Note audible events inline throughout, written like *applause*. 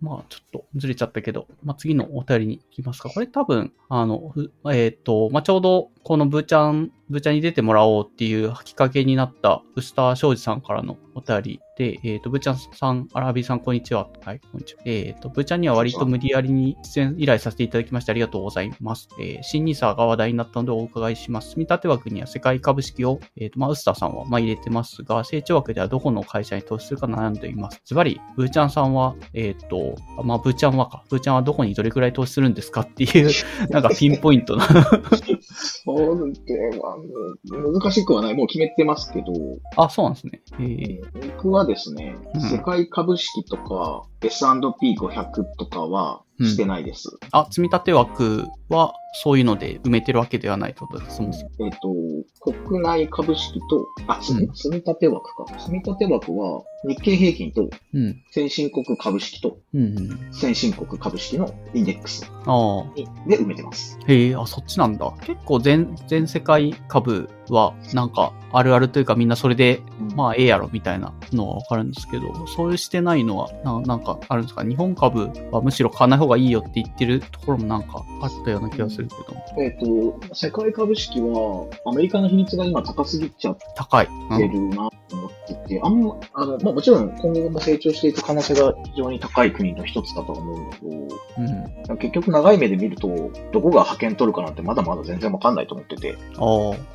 まあ、ちょっとずれちゃったけど、まあ、次のお便りに行きますか。これ多分、あの、えっ、ー、と、まあ、ちょうど、このブーちゃん、ブーちゃんに出てもらおうっていうきっかけになった、ウスター庄司さんからのお便りで、えっ、ー、と、ブーちゃんさん、アラビさん、こんにちは。はい、こんにちは。えっ、ー、と、ブーちゃんには割と無理やりに出演依頼させていただきましてありがとうございます。えー、新ニーサーが話題になったのでお伺いします。積立枠には世界株式を、えっ、と、まあ、ウスターさんは、まあ、入れてますが、成長枠ではどこの会社に投資するか悩んでいます。ズバリ、ブーちゃんさんは、えっ、と、まあ、ブーちゃんはか、ブーちゃんはどこにどれくらい投資するんですかっていう、なんかピンポイントな *laughs* そうで、まあ、難しくはない。もう決めてますけど。あ、そうなんですね。えー、僕はですね、うん、世界株式とか S&P500 とかはしてないです。うん、あ、積立枠はそういうので埋めてるわけではないってことです、そもそも。えっ、と、国内株式と、あ、積立枠か。積立枠は日経平均と先進国株式と先進国株式のインデックスで埋めてます。へえ、あ、そっちなんだ。結構全、全世界株はなんかあるあるというかみんなそれで、まあええやろみたいなのはわかるんですけど、そういうしてないのはななんかあるんですか？日本株はむしろ買わない方がいいよって言ってるところもなんかあったような気がするけど。えっ、ー、と、世界株式はアメリカの比率が今高すぎちゃってるなと思ってて、あんま、あの、まあもちろん今後も成長していく可能性が非常に高い国の一つだと思うんだけど、うん、結局長い目で見ると、どこが派遣取るかなんてまだまだ全然わかんないと思ってて。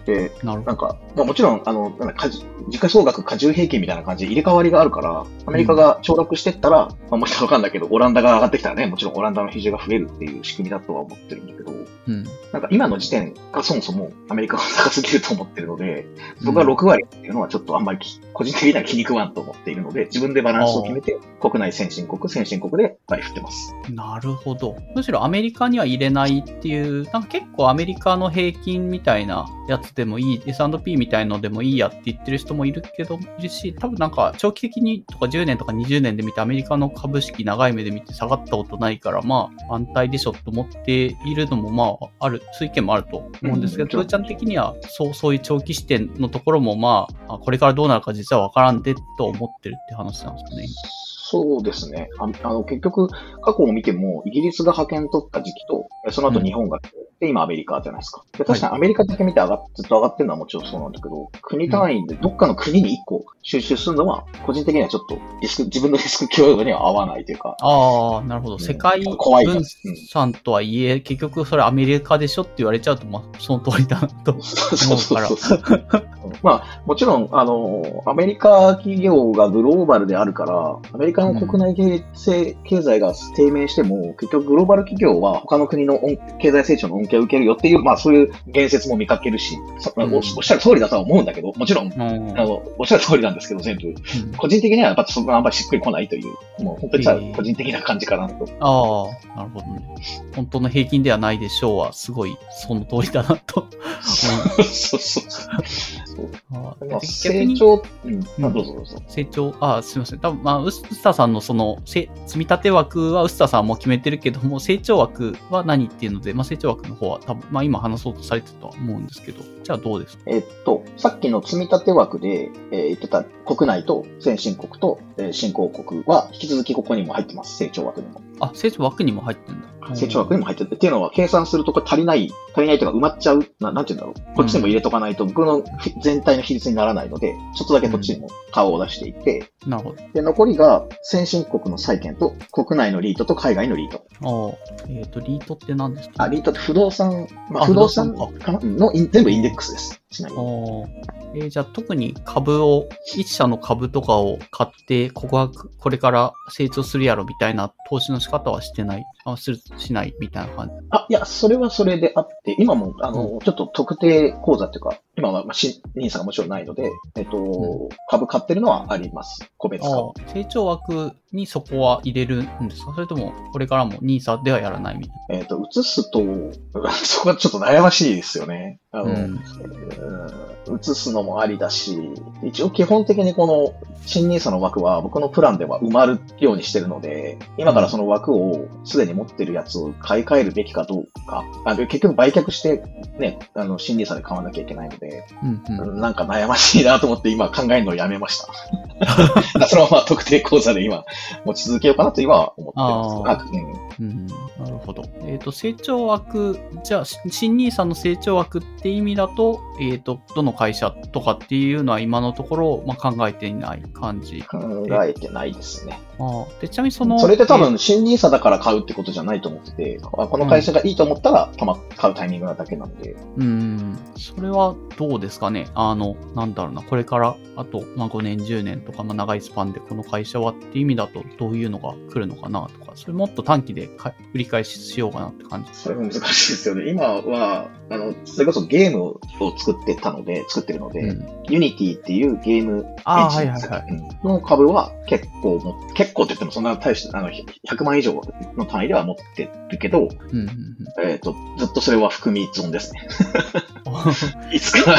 で、ななんか、まあもちろん、あの、なんか時価総額過重平均みたいな感じで入れ替わりがあるから、アメリカが凋落してったら、うん、まあもちろんわかんないけど、オランダが上がってきたらね、もちろんオランダの比重が増えるっていう仕組みだとは思ってるんだけど、うん、なんか今の時点がそもそもアメリカが高すぎると思ってるので、僕は6割っていうのはちょっとあんまり個人的には気に食わんと思っているので、自分でバランスを決めて、国内先進国、先進国で割り振ってます。なるほど。むしろアメリカには入れないっていう、なんか結構アメリカの平均みたいなやつでもいい、S&P みたいのでもいいやって言ってる人もいるけど、いるし、多分なんか長期的にとか10年とか20年で見てアメリカの株式長い目で見て下がったことないから、まあ安泰でしょと思っているのもまあある、そういう意見もあると思うんですけど、ト、う、ー、ちゃん的にはそう、そういう長期視点のところもまあ、これからどうなるか実はわからんでと思ってるって話なんですかね。そうですね。ああの、結局、過去を見ても、イギリスが派遣取った時期と、その後日本が、で、今アメリカじゃないですか。で確かにアメリカだけ見て上がっ、ずっと上がってるのはもちろんそうなんだけど、国単位でどっかの国に1個収集するのは、個人的にはちょっとリスク、自分のリスク許容度には合わないというか。ああ、なるほど。世界分散とはいえ、結局それアメリカでしょって言われちゃうと、まあ、その通りだなと *laughs* 思うから。*laughs* まあ、もちろん、あの、アメリカ企業がグローバルであるから、アメリカの国内経済,、経済が低迷しても、結局グローバル企業は他の国の経済成長の恩恵を受けるよっていう、まあそういう言説も見かけるし、うん、おっしゃる通りだとは思うんだけど、もちろん、うん、あのおっしゃる通りなんですけど、全部。うん、個人的にはやっぱそこがあんまりしっくりこないという、もう本当にさ、個人的な感じかなと。ああ、なるほどね。本当の平均ではないでしょうは、すごいその通りだなと。*laughs* そうそうそう。まあ、成長、うん、まあ、どうぞどうぞ。成長、あ、すみません。多分まあ、ウスターさんのその、積み立て枠はウスターさんも決めてるけども、成長枠は何っていうので、まあ、成長枠の方は多分、まあ、今話そうとされてたとは思うんですけど、じゃあどうですか？えっと、さっきの積み立て枠で、えー、言ってた国内と先進国と、えー、新興国は、引き続きここにも入ってます。成長枠にも。あ、成長枠にも入ってるんだ。成長枠にも入ってる。っていうのは、計算するとこれ足りない、足りないというか埋まっちゃう、ななんて言うんだろう。こっちにも入れとかないと、僕の全体の比率にならないので、ちょっとだけこっちにも顔を出していて、うん、なるほど。で、残りが先進国の債券と、国内のリートと海外のリート。ああ、えっ、ー、と、リートって何ですか？あ、リートって不動産、まあ、不動産かな？の全部インデックスです。ちなみに。えー、じゃあ特に株を、一社の株とかを買って、ここはこれから成長するやろみたいな投資の仕方はしてない、あするしないみたいな感じ？あ、いや、それはそれであって、今も、あの、うん、ちょっと特定口座っていうか、今は、まあ、ニーサがもちろんないので、えっと、うん、株買ってるのはあります。個別株。成長枠にそこは入れるんですか？それとも、これからもニーサではやらないみたいな？えっと、移すと、*laughs* そこはちょっと悩ましいですよね。あの、うん uh, 移すのもありだし、一応基本的にこの新 NISA の枠は僕のプランでは埋まるようにしてるので、今からその枠をすでに持ってるやつを買い替えるべきかどうか、あ結局売却してね、あの新 NISA で買わなきゃいけないので、うんうん、なんか悩ましいなと思って今考えるのをやめました。*laughs* そのまま特定口座で今持ち続けようかなと今は思ってます。うん、なるほど。えっ、ー、と、成長枠、じゃあ、新 NISA の成長枠って意味だと、えっ、ー、と、どの会社とかっていうのは今のところ、まあ、考えていない感じ。考えてないですね。あでちなみにその。それで多分、新 NISA だから買うってことじゃないと思ってて、この会社がいいと思ったら、たま、買うタイミングなだけなんで。うん。それはどうですかね？あの、なんだろうな、これから、あと、まあ、5年、10年とか、まあ、長いスパンでこの会社はっていう意味だと、どういうのが来るのかなとか、それもっと短期で繰り返ししようかなって感じ。それも難しいですよね。今は、あの、それこそゲームを作ってたので、作ってるので、うん、ユニティっていうゲームエンジン、はいはいはい、の株は結構も、結構って言ってもそんな大して、あの、100万以上の単位では持ってるけど、うんうんうん、えっ、ー、と、ずっとそれは含み損ですね。*laughs* いつか。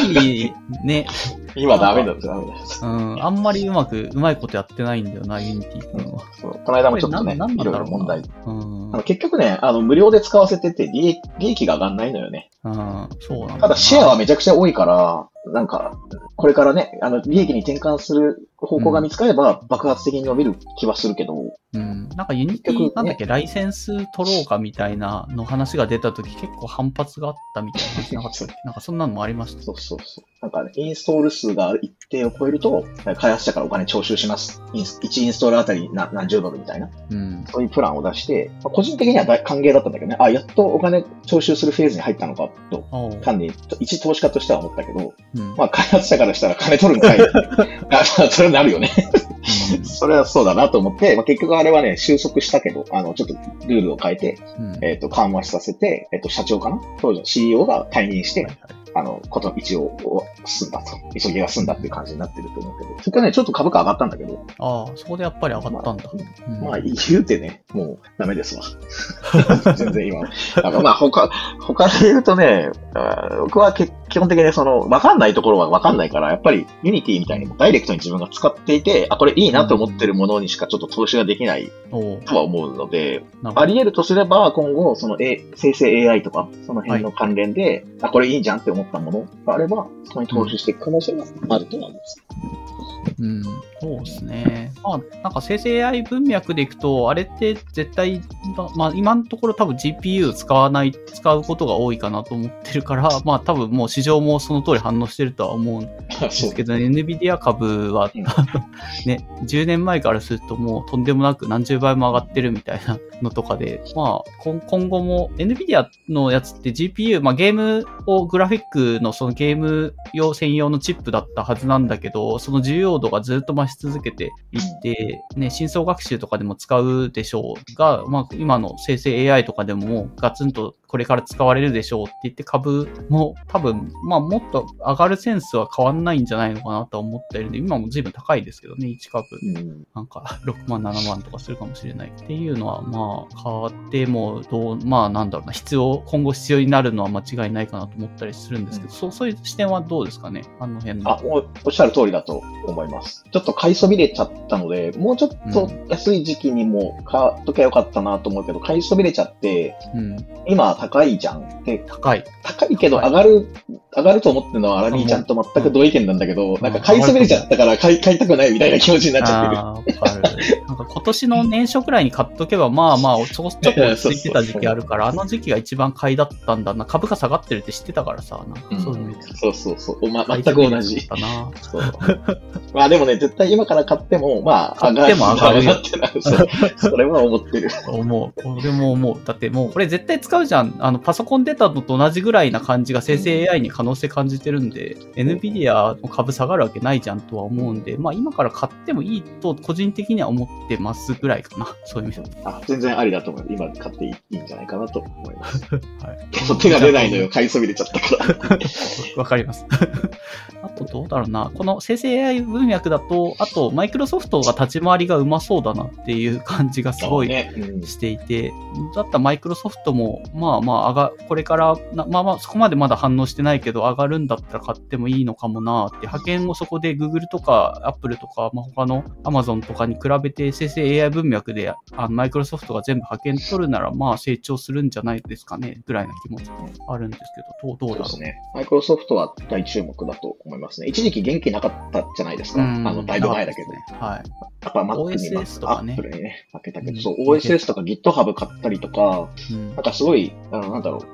ね。今ダメだ、ダメだ。うん。あんまりうまく、うまいことやってないんだよな、ユニティ君は。そう。この間もちょっとね、いろいろ問題。うん、あの結局ね、あの、無料で使わせてて利益、利益が上がんないのよね。うん、そうなんだ。ただシェアはめちゃくちゃ多いから、なんか、これからね、あの、利益に転換する方向が見つかれば、爆発的に伸びる気はするけど。うん。なんかユニティ、なんだっけ、ライセンス取ろうかみたいなの話が出たとき結構反発があったみたいな話なかったっけなんかそんなのもありました。そうそうそう。なんかね、インストール数が一定を超えると、開発者からお金徴収します。1インストールあたり何十ドルみたいな。うん。そういうプランを出して、個人的には大歓迎だったんだけどね、あ、やっとお金徴収するフェーズに入ったのかと、単に一投資家としては思ったけど、うん、まあ開発者からしたら金取るんかい。*laughs* それになるよね。*laughs* それはそうだなと思って、まあ、結局あれはね、収束したけど、あの、ちょっとルールを変えて、うん、えっ、ー、と、緩和させて、えっ、ー、と、社長かな当時の CEO が退任して、はいはいあの、こと一応済んだと。急ぎが済んだっていう感じになってると思うけど。そこはね、ちょっと株価上がったんだけど。ああ、そこでやっぱり上がったんだ。まあ、うん、まあ、言うてね、もうダメですわ。*laughs* 全然今。なんかまあ、他、他で言うとね、僕は基本的にその、わかんないところはわかんないから、やっぱりユニティみたいにダイレクトに自分が使っていて、あ、これいいなと思ってるものにしかちょっと投資ができないとは思うので、あり得るとすれば、今後、その、A、生成 AI とか、その辺の関連で、はい、あ、これいいんじゃんって思ったものがあれば、そこに投資していく可能性があると思います。うん、そうですね。まあ、なんか生成 AI 文脈でいくと、あれって絶対、まあ今のところ多分 GPU 使わない、使うことが多いかなと思ってるから、*laughs* まあ多分もう市場もその通り反応してるとは思うんですけど、ね、NVIDIA 株は、*laughs* ね、10年前からするともうとんでもなく何十倍も上がってるみたいなのとかで、まあ今後も NVIDIA のやつって GPU、まあゲームをグラフィックのそのゲーム用専用のチップだったはずなんだけど、その重要度がずっと増し続けていって、ね、深層学習とかでも使うでしょうが、まあ、今の生成 AI とかでももうガツンとこれから使われるでしょうって言って株も多分、まあもっと上がるセンスは変わんないんじゃないのかなと思っているんで、今も随分高いですけどね、1株。なんか6万、7万とかするかもしれないっていうのは、まあ変わってもどう、まあなんだろうな、必要、今後必要になるのは間違いないかなと思ったりするんですけど、うん、そうそういう視点はどうですかね？あの辺の。あお、おっしゃる通りだと思います。ちょっと買いそびれちゃったので、もうちょっと安い時期にも買っときゃよかったなと思うけど、買いそびれちゃって、うん、今高いじゃん。で、高い。高いけど上がる、上がると思ってるのはアラビーちゃんと全く同意見なんだけど、なんか買いそびれちゃったから買い *laughs* 買いたくないみたいな気持ちになっちゃってる。なんか今年の年初くらいに買っとけば、まあまあ、ちょっと落ち着いてた時期あるから、あの時期が一番買いだったんだな。株価下がってるって知ってたからさ、なんかそうそうそうそう。ま、全く同じ。そう。まあでもね、絶対今から買っても、まあ、上がる。も上がるよ。*laughs* それは思ってる。思う。俺も思う。だってもう、これ絶対使うじゃん。あの、パソコン出たのと同じぐらいな感じが生成 AI に可能性感じてるんで、うん、NVIDIA の株下がるわけないじゃんとは思うんで、まあ今から買ってもいいと個人的には思ってってますぐらいかな。そういう意味であ、全然ありだと思う。今買っていいんじゃないかなと思います。*laughs* はい。*laughs* 手が出ないのよ。買いそびれちゃったから。わかります。あとどうだろうな。この生成 AI 文脈だと、あとマイクロソフトが立ち回りがうまそうだなっていう感じがすごいしていて、ねうん、だったらマイクロソフトも、まあまあ上が、これからまあまあそこまでまだ反応してないけど上がるんだったら買ってもいいのかもなって、派遣をそこで Google とか Apple とか、まあ、他の Amazon とかに比べて生成 AI 文脈であのマイクロソフトが全部派遣取るならまあ成長するんじゃないですかね。ぐらいな気持ちもあるんですけど、どうどうだろう。ね。マイクロソフトは大注目だと思いますね。一時期元気なかったじゃないですか。あの、だいぶ前だけど。ね、はい。やっぱ Mac に OSS とかね。Apple にね、負けたけど、そう、OSS とか GitHub 買ったりとか、うん、なんかすごい、あの、なんだろう、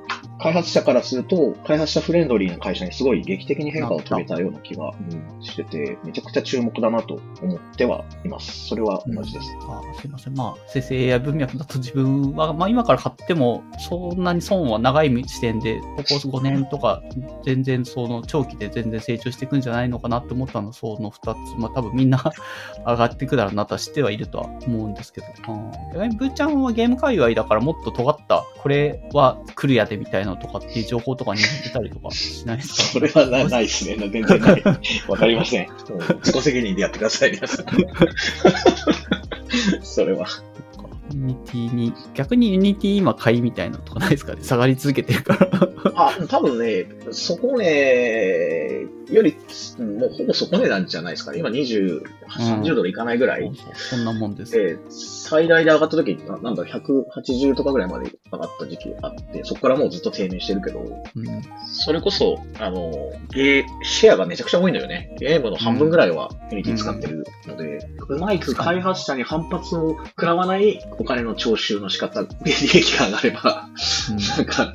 開発者からすると、開発者フレンドリーな会社にすごい劇的に変化を遂げたような気が、うん、してて、めちゃくちゃ注目だなと思ってはいます。それは同じです。うん、あすいません。まあ、生成 AI 文脈だと自分は、まあ今から買っても、そんなに損は長い視点で、ここ *laughs* 5年とか、全然その長期で全然成長していくんじゃないのかなって思ったのは、その2つ。まあ多分みんな *laughs* 上がっていくだろうなとは知ってはいるとは思うんですけど。逆にブーちゃんはゲーム界隈だからもっと尖った、これは来るやでみたいなのとかっていう情報とかに出たりとかしないですか？*laughs* それはなないですね。全然ない。わかりません。*laughs* 自己責任でやってください、皆さん。それは。ユニティに、逆にユニティ今買いみたいなとかないですかね？*laughs* 下がり続けてるから。*laughs* あ、多分ね、底値より、もうほぼ底値なんじゃないですかね。今20、30ドルいかないぐらい。そんなもんです。え最大で上がった時な、なんだ、180とかぐらいまで上がった時期があって、そこからもうずっと低迷してるけど、うん、それこそ、あの、ゲー、シェアがめちゃくちゃ多いのよね。ゲームの半分ぐらいはユニティ使ってるので、うん、うまく開発者に反発を食らわないお金の徴収の仕方、利益が上がれば、うん、なんか、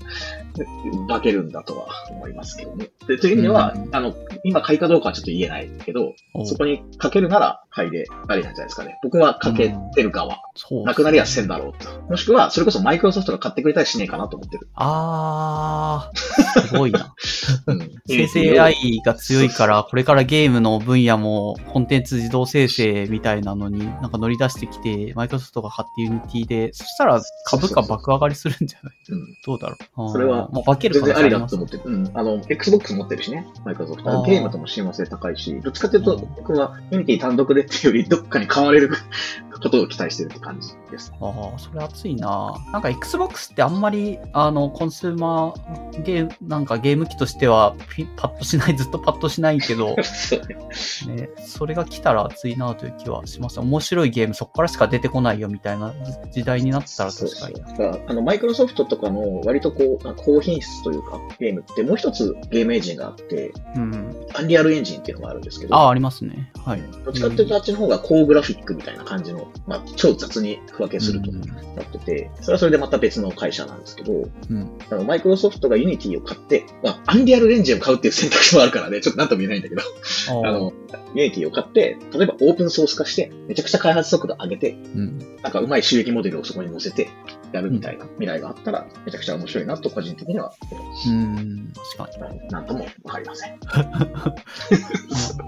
化けるんだとは思いますけどね。で、という意味では、うん、あの、今買いかどうかはちょっと言えないけど、そこにかけるなら買いでありなんじゃないですかね。僕はかけてる側。うん、なくなりはせんだろうと。もしくは、それこそマイクロソフトが買ってくれたりしねえかなと思ってる。あー、すごいな。*laughs* うん、生成 AI が強いから、これからゲームの分野もコンテンツ自動生成みたいなのになんか乗り出してきて、マイクロソフトが買ってユニティで、そしたら株価爆上がりするんじゃない？うん、どうだろう。それは、まあ、化ける全然ありだと思ってる。うん。あの、Xbox 持ってるしね、マイクロソフト。ゲームとも親和性高いし、どっちかというと、僕はユニティ単独でっていうより、どっかに買われる *laughs* ことを期待してるって感じです。ああ、それ熱いななんか Xbox ってあんまり、あの、コンスーマーゲーム、なんかゲーム機としてはパッとしない、*laughs* ずっとパッとしないけど、*laughs* ね、それが来たら熱いなという気はします。面白いゲームそこからしか出てこないよみたいな時代になったら確かに。そうそうあの、マイクロソフトとかの割とこう、高品質というか、ゲームってもう一つゲームエンジンがあって、うん、アンリアルエンジンっていうのがあるんですけど。ああ、ありますね。はい。どっちかっていうとあっちの方が高グラフィックみたいな感じのまあ、超雑に区分けするとなってて、それはそれでまた別の会社なんですけど、うん、あのマイクロソフトがユニティを買って、まあ、アンリアルエンジンを買うっていう選択肢もあるからね、ちょっとなんとも言えないんだけど、あの、ユニティを買って、例えばオープンソース化して、めちゃくちゃ開発速度上げて、うん、なんかうまい収益モデルをそこに載せて、やるみたいな未来があったら、めちゃくちゃ面白いなと個人的には思います。うん、確かに。なんともわかりません。*laughs*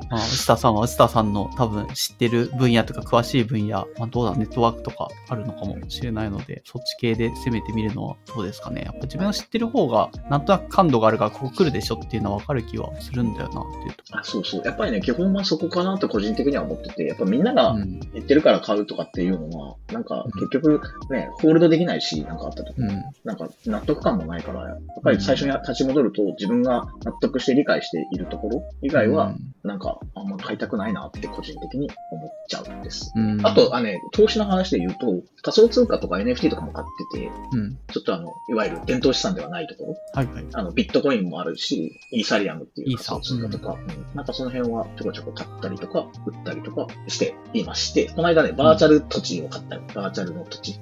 まあ、スタさんはスタさんの多分知ってる分野とか詳しい分野、まあ、どうだ、ネットワークとかあるのかもしれないので、そっち系で攻めてみるのはどうですかね。やっぱ自分の知ってる方が、なんとなく感度があるから、ここ来るでしょっていうのはわかる気はするんだよなっていうと。あそうそう。やっぱりね、基本はそこかなと個人的には思ってて、やっぱみんなが言ってるから買うとかっていうのは、なんか結局ね、ホールドできないし、なんかあった時うん、なんか納得感もないから、やっぱり最初に立ち戻ると自分が納得して理解しているところ以外は、なんかあんま買いたくないなって個人的に思っちゃうんです。うん、あと、あね、投資の話で言うと、仮想通貨とか NFT とかも買ってて、うん、ちょっとあの、いわゆる伝統資産ではないところ、はいはい、あのビットコインもあるし、イーサリアムっていう仮想通貨とか、うん、なんかその辺はちょこちょこ買ったりとか、売ったりとかしていまして、この間ね、バーチャル土地を買ったり、バーチャルの土地。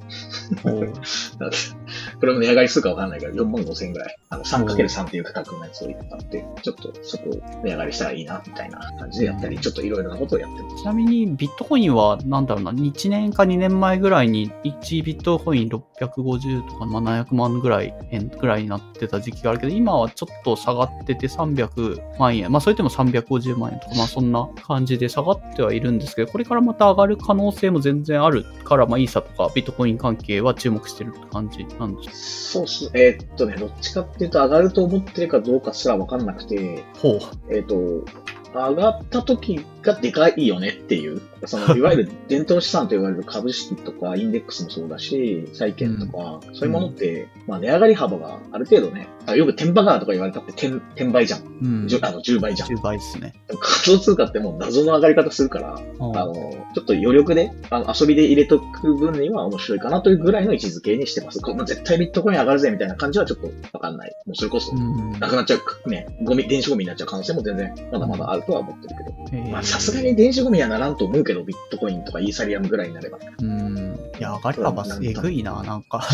*laughs* *laughs* これも値上がりするかわかんないから、4万5千円ぐらい。あの、3×3 っていう価格のやつをあって、ちょっとそこ値上がりしたらいいな、みたいな感じでやったり、ちょっといろいろなことをやってます。ちなみに、ビットコインは、なんだろうな、1年か2年前ぐらいに、1ビットコイン650とか、まあ、700万ぐらい、円ぐらいになってた時期があるけど、今はちょっと下がってて300万円、まあ、それでも350万円とか、*laughs* まあ、そんな感じで下がってはいるんですけど、これからまた上がる可能性も全然あるから、まあ、イーサとかビットコイン関係は注目してるって感じなんですそうっす。えー、っとね、どっちかっていうと上がると思ってるかどうかすらわかんなくて、ほう。えー、っと、上がった時がでかいよねっていう、その、*laughs* いわゆる伝統資産と言われる株式とかインデックスもそうだし、債券とか、そういうものって、まあ値上がり幅がある程度ね、よく天馬川とか言われたって天、天倍じゃん。うん。あの、10倍じゃん。10倍ですね。仮想通貨ってもう謎の上がり方するから、あの、ちょっと余力で、あの、遊びで入れとく分には面白いかなというぐらいの位置づけにしてます。こんな絶対ビットコイン上がるぜみたいな感じはちょっとわかんない。もうそれこそ、なくなっちゃう、ね、ゴミ、電子ゴミになっちゃう可能性も全然まだまだあるとは思ってるけど。まあさすがに電子ゴミにはならんと思うけど、ビットコインとかイーサリアムぐらいになれば。うん。いや、上がり幅えぐいな、なんか。*laughs*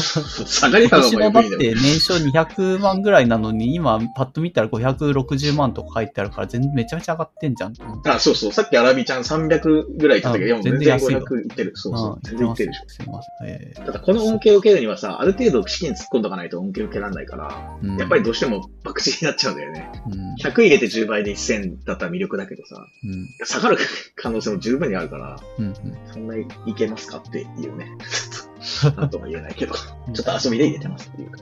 下がり幅もえぐいだ *laughs* って年商200万ぐらいなのに、今パッと見たら560万とか書いてあるから、全然めちゃめちゃ上がってんじゃんあ、そうそう。さっきアラビちゃん300ぐらい言ってたけど、全然500いってる。そうそう。全然いってるでしょ。すいません。えー、ただこの恩恵を受けるにはさ、ある程度資金突っ込んどかないと恩恵を受けられないから、うん、やっぱりどうしても博打になっちゃうんだよね。うん、100入れて10倍で1000だったら魅力だけどさ、うん、下がる可能性も十分にあるから、うんうん、そんないけますかっていうね。*laughs* なんとも言えないけど、ちょっと遊びで入れてますっていうか。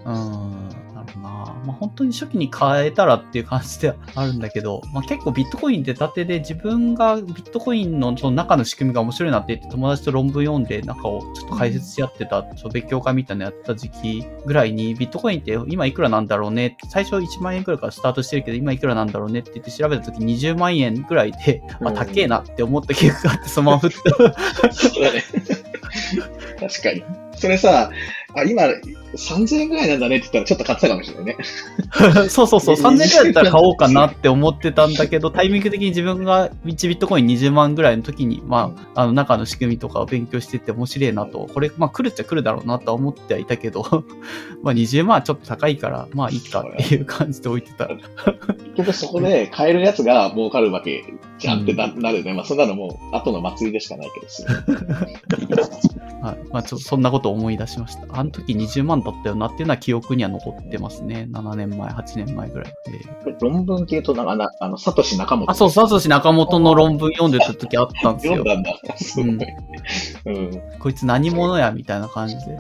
うん。なるほどな。まあ本当に初期に変えたらっていう感じではあるんだけど、まあ結構ビットコイン出たてで自分がビットコインのその中の仕組みが面白いなって言って友達と論文読んで中をちょっと解説し合ってた、その勉強会みたいなのやってた時期ぐらいにビットコインって今いくらなんだろうね？って最初1万円くらいからスタートしてるけど今いくらなんだろうね？って言って調べた時20万円ぐらいで、まあ高えなって思った記憶があってそのまま振った。*laughs* 確かに。それさ、あ、今、3000円ぐらいなんだねって言ったらちょっと買ってたかもしれないね。*laughs* そうそうそう、3000円ぐらいだったら買おうかなって思ってたんだけど、タイミング的に自分が1ビットコイン20万ぐらいの時に、まあ、あの中の仕組みとかを勉強してて面白いなと、これ、まあ来るっちゃ来るだろうなとは思ってはいたけど、*laughs* まあ20万はちょっと高いから、まあいいかっていう感じで置いてた。結局そこで買えるやつが儲かるわけじゃんってな,、るね。まあそんなのもう後の祭りでしかないけど *laughs* はい。まあちょそんなこと思い出しました。あの時20万だったよなっていうのは記憶には残ってますね。7年前、8年前ぐらいで。論文っていうと、なんか、あの、サトシ中本。あ、そう、サトシ中本の論文読んでた時あったんですよ。読んだんだ。すごい。うん。こいつ何者やみたいな感じで。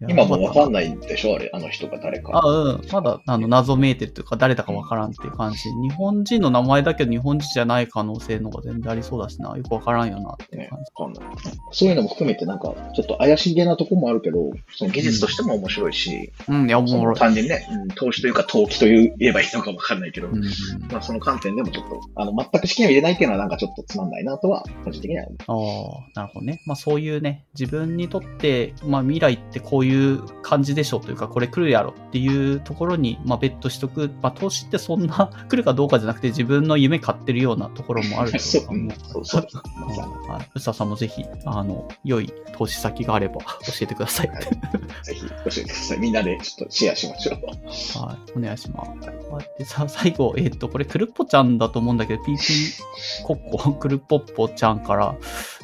*laughs* 今もわかんないんでしょあれ、あの人が誰か。あ、うん。まだ、あの、謎めいてるというか、誰だかわからんっていう感じ。日本人の名前だけど日本人じゃない可能性のが全然ありそうだしな。よくわからんよなっていう感じ。ね、そういうのも含めてなんか、ちょっと怪しげなとこもあるけど、その技術としても面白いし、うん、うん、いや、おもろい。単純にね、うん、投資というか投機という言えばいいのかわかんないけど、うん、まあその観点でもちょっと、あの、全く資金を入れないっていうのはなんかちょっとつまんないなとは、個人的には思う。ああ、なるほどね。まあそういうね、自分にとって、まあ未来ってこういう感じでしょうというか、これ来るやろっていうところに、まあベットしとく。まあ投資ってそんな来るかどうかじゃなくて自分の夢買ってるようなところもあると思う。*laughs* そうそう。はい。うささんもぜひ、あの、良い投資先があれば *laughs* 教えてください。はい、ぜひ教えてください。みんなでちょっとシェアしましょう。はい。お願いします。はい、でさ、最後、えっ、ー、と、これ、クルッポちゃんだと思うんだけど、PP コッコ、クルッポッポちゃんから、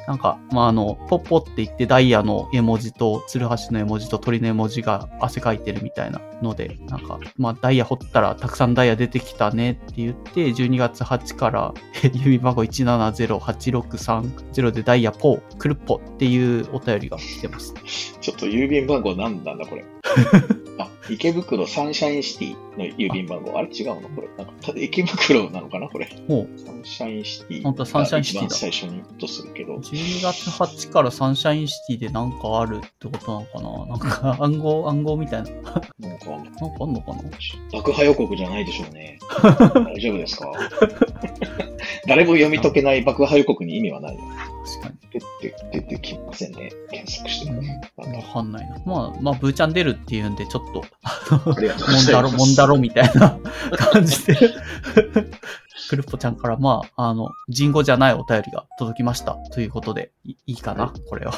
なんか、まあ、あの、ポッポって言ってダイヤの絵文字と、ツルハシの絵文字と鳥の絵文字が汗かいてるみたいなので、なんか、まあ、ダイヤ掘ったらたくさんダイヤ出てきたねって言って、12月8から郵便番号1708630でダイヤポー、クルッポっていうお便りが来てます。ちょっと郵便番号何なんだこれ。*laughs* あ、池袋サンシャインシティの郵便番号。あれ違うの？これ。なんか、ただ池袋なのかな？これ。ほう。サンシャインシティ。本当サンシャインシティだ。最初にとするけど。12月8からサンシャインシティでなんかあるってことなのかな？なんか暗号、暗号みたいな。なんか、なんかあんのかな？爆破予告じゃないでしょうね。*laughs* 大丈夫ですか？*laughs* 誰も読み解けない爆破予告に意味はないよ。確かに。出て、出てきませんね。検索しても。わかんないな。まあ、まあ、ブーちゃん出るっていうんで、ちょっと、あの、モンダロ、モンダロみたいな感じでクルッポちゃんから、まあ、あの、人語じゃないお便りが届きました。ということで、いいいかな、これは。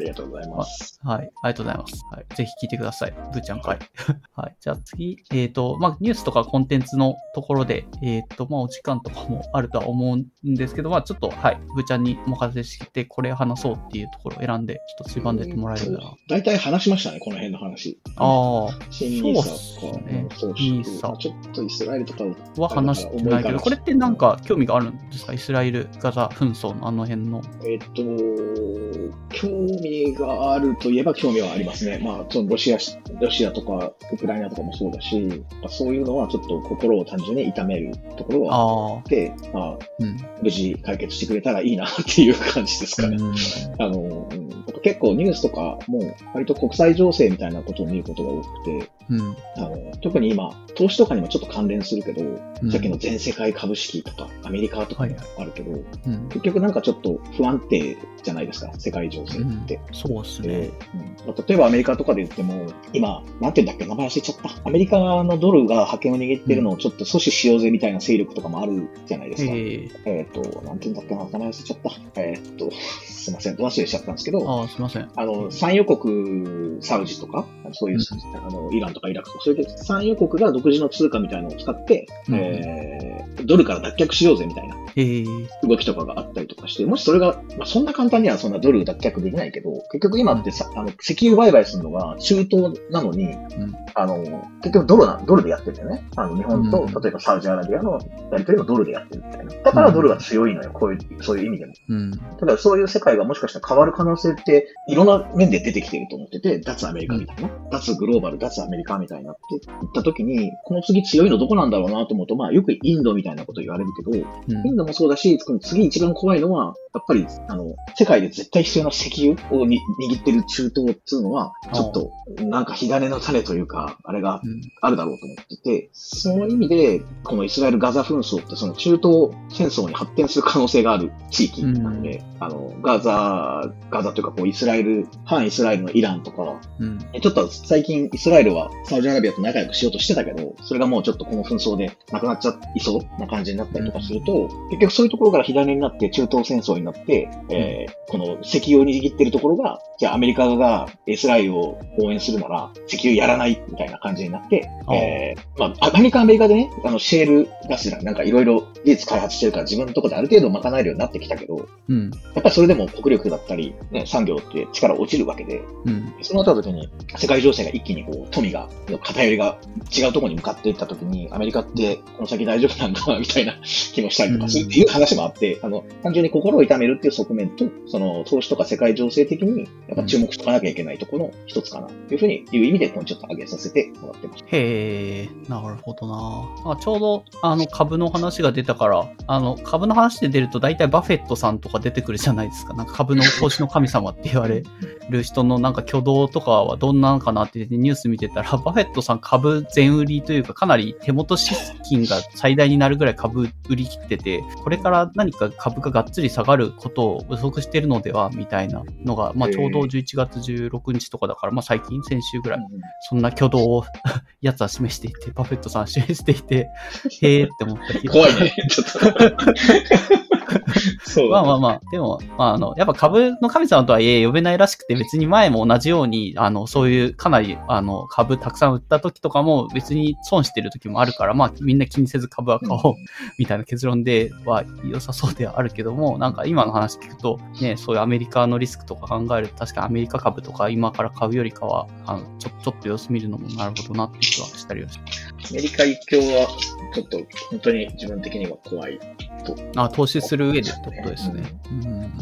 ありがとうございます。*laughs* はい。ありがとうございます。はい。ぜひ聞いてください。ブーちゃん会。*laughs* はい。じゃあ次、えっ、と、まあ、ニュースとかコンテンツのところで、えっ、と、まあ、お時間とかもあるとは思うんですけど、まあ、ちょっと、はい。ブーちゃんにお任せして、これ話そうっていうところを選んで、ちょっと縛んでってもらえるな。大体話しましたね、この辺の話。ああ、新ニーサとかね、そうニーサちょっとイスラエルとかをは話してないけど、これってなんか興味があるんですか？イスラエル、ガザ紛争のあの辺の。えっと、興味があるといえば興味はありますね。まあ、そのロシアし、ロシアとかウクライナとかもそうだし、まあそういうのはちょっと心を単純に痛めるところはあああ、って、まあ、うん。無事解決してくれたらいいなっていう感じですかね。うんあの、うん結構ニュースとかも割と国際情勢みたいなことを見ることが多くて、うん。あの特に今、投資とかにもちょっと関連するけど、うんさっきの全世界株式とかアメリカとかもあるけど、うん。結局なんかちょっと不安定じゃないですか、世界情勢って。そうですね。でうんまあ例えばアメリカとかで言っても、今、なんて言うんだっけ、名前忘れちゃった。アメリカのドルが覇権を握ってるのをちょっと阻止しようぜみたいな勢力とかもあるじゃないですか。えええっ、と、なんて言うんだっけな、名前忘れちゃった。えっ、と、すいません、ど忘れしちゃったんですけど、すいません。あの、産油国、サウジとか、そういう、うんあの、イランとかイラクとか、そういう産油国が独自の通貨みたいなのを使って、うんえードルから脱却しようぜみたいなええ動きとかがあったりとかして、もしそれが、まあ、そんな簡単にはそんなドル脱却できないけど、結局今ってさ、あの、石油売買するのが中東なのに、んあの、結局ドルな、ドルでやってるんだよね。あの、日本と、うん例えばサウジアラビアのやり取りもドルでやってるみたいな。だからドルが強いのよ、こういう、そういう意味でも。うん。ただそういう世界がもしかしたら変わる可能性って、いろんな面で出てきてると思ってて、脱アメリカみたいな、脱グローバル、脱アメリカみたいになっていった時に、この次強いのどこなんだろうなと思うと、まあよくインドみたいなこと言われるけど、うん。インドもそうだし、次一番怖いのは、やっぱり、あの、世界で絶対必要な石油をに握ってる中東っていうのは、ちょっと、なんか火種の種というか、あれがうん。あるだろうと思ってて、その意味で、このイスラエル・ガザ紛争ってその中東戦争に発展する可能性がある地域なんで、あの、ガザ、ガザというかこうイスラエル、反イスラエルのイランとか、うん。ちょっと最近イスラエルはサウジアラビアと仲良くしようとしてたけど、それがもうちょっとこの紛争でなくなっちゃいそうな感じになったりとかすると、結局そういうところから火種になって中東戦争になって、えーこの石油を握ってるところが、じゃあアメリカがイスラエルを応援するなら石油やらないみたいな感じになって、えーまあ、アメリカはアメリカでね、あの、シェールガスなんかいろいろ技術開発してるから自分のところである程度賄えるようになってきたけど、うん。やっぱりそれでも国力だったり、ね、産業って力落ちるわけで、うん。そうなった時に、世界情勢が一気にこう、富が、の偏りが違うところに向かっていった時に、アメリカってこの先大丈夫なんかな、みたいな *laughs* 気もしたりとかするっていう話もあって、あの、単純に心を痛めるっていう側面と、その、投資とか世界情勢的に、やっぱ注目しとかなきゃいけないところの一つかな、というふうに、いう意味で、このちょっと挙げさせてもらってます。へえ、なるほどな。あちょうど、あの、株の話が出たから、あの、株の話で出ると大体バフェットさんとか出てくるじゃないですか。なんか株の投資の神様って言われる人のなんか挙動とかはどんなのかなってニュース見てたら、バフェットさん株全売りというか、かなり手元資金が最大になるぐらい株売り切ってて、これから何か株ががっつり下がることを予測してるのでは、みたいなのが、まあちょうど11月16日とかだから、まあ最近、先週ぐらいうんそんな挙動を *laughs* やつは示していて、バフェットさんは示していて、へーって思ったけど。怖いね、ちょっと。*laughs* そうまあまあまあ、でも、まああの、やっぱ株の神様とはいえ呼べないらしくて、別に前も同じように、あの、そういうかなり、あの、株たくさん売った時とかも別に損してる時もあるから、まあみんな気にせず株は買おう、みたいな結論では良さそうではあるけども、なんか今の話聞くと、ね、そういうアメリカのリスクとか考えると、確かにアメリカ株とか今から買うよりかは、あの、ちょ、ちょっと様子見るのもなるほどなって気はしたりはしアメリカ一強は、ちょっと、本当に自分的には怖いと。あ、投資する上でってことですね。うん。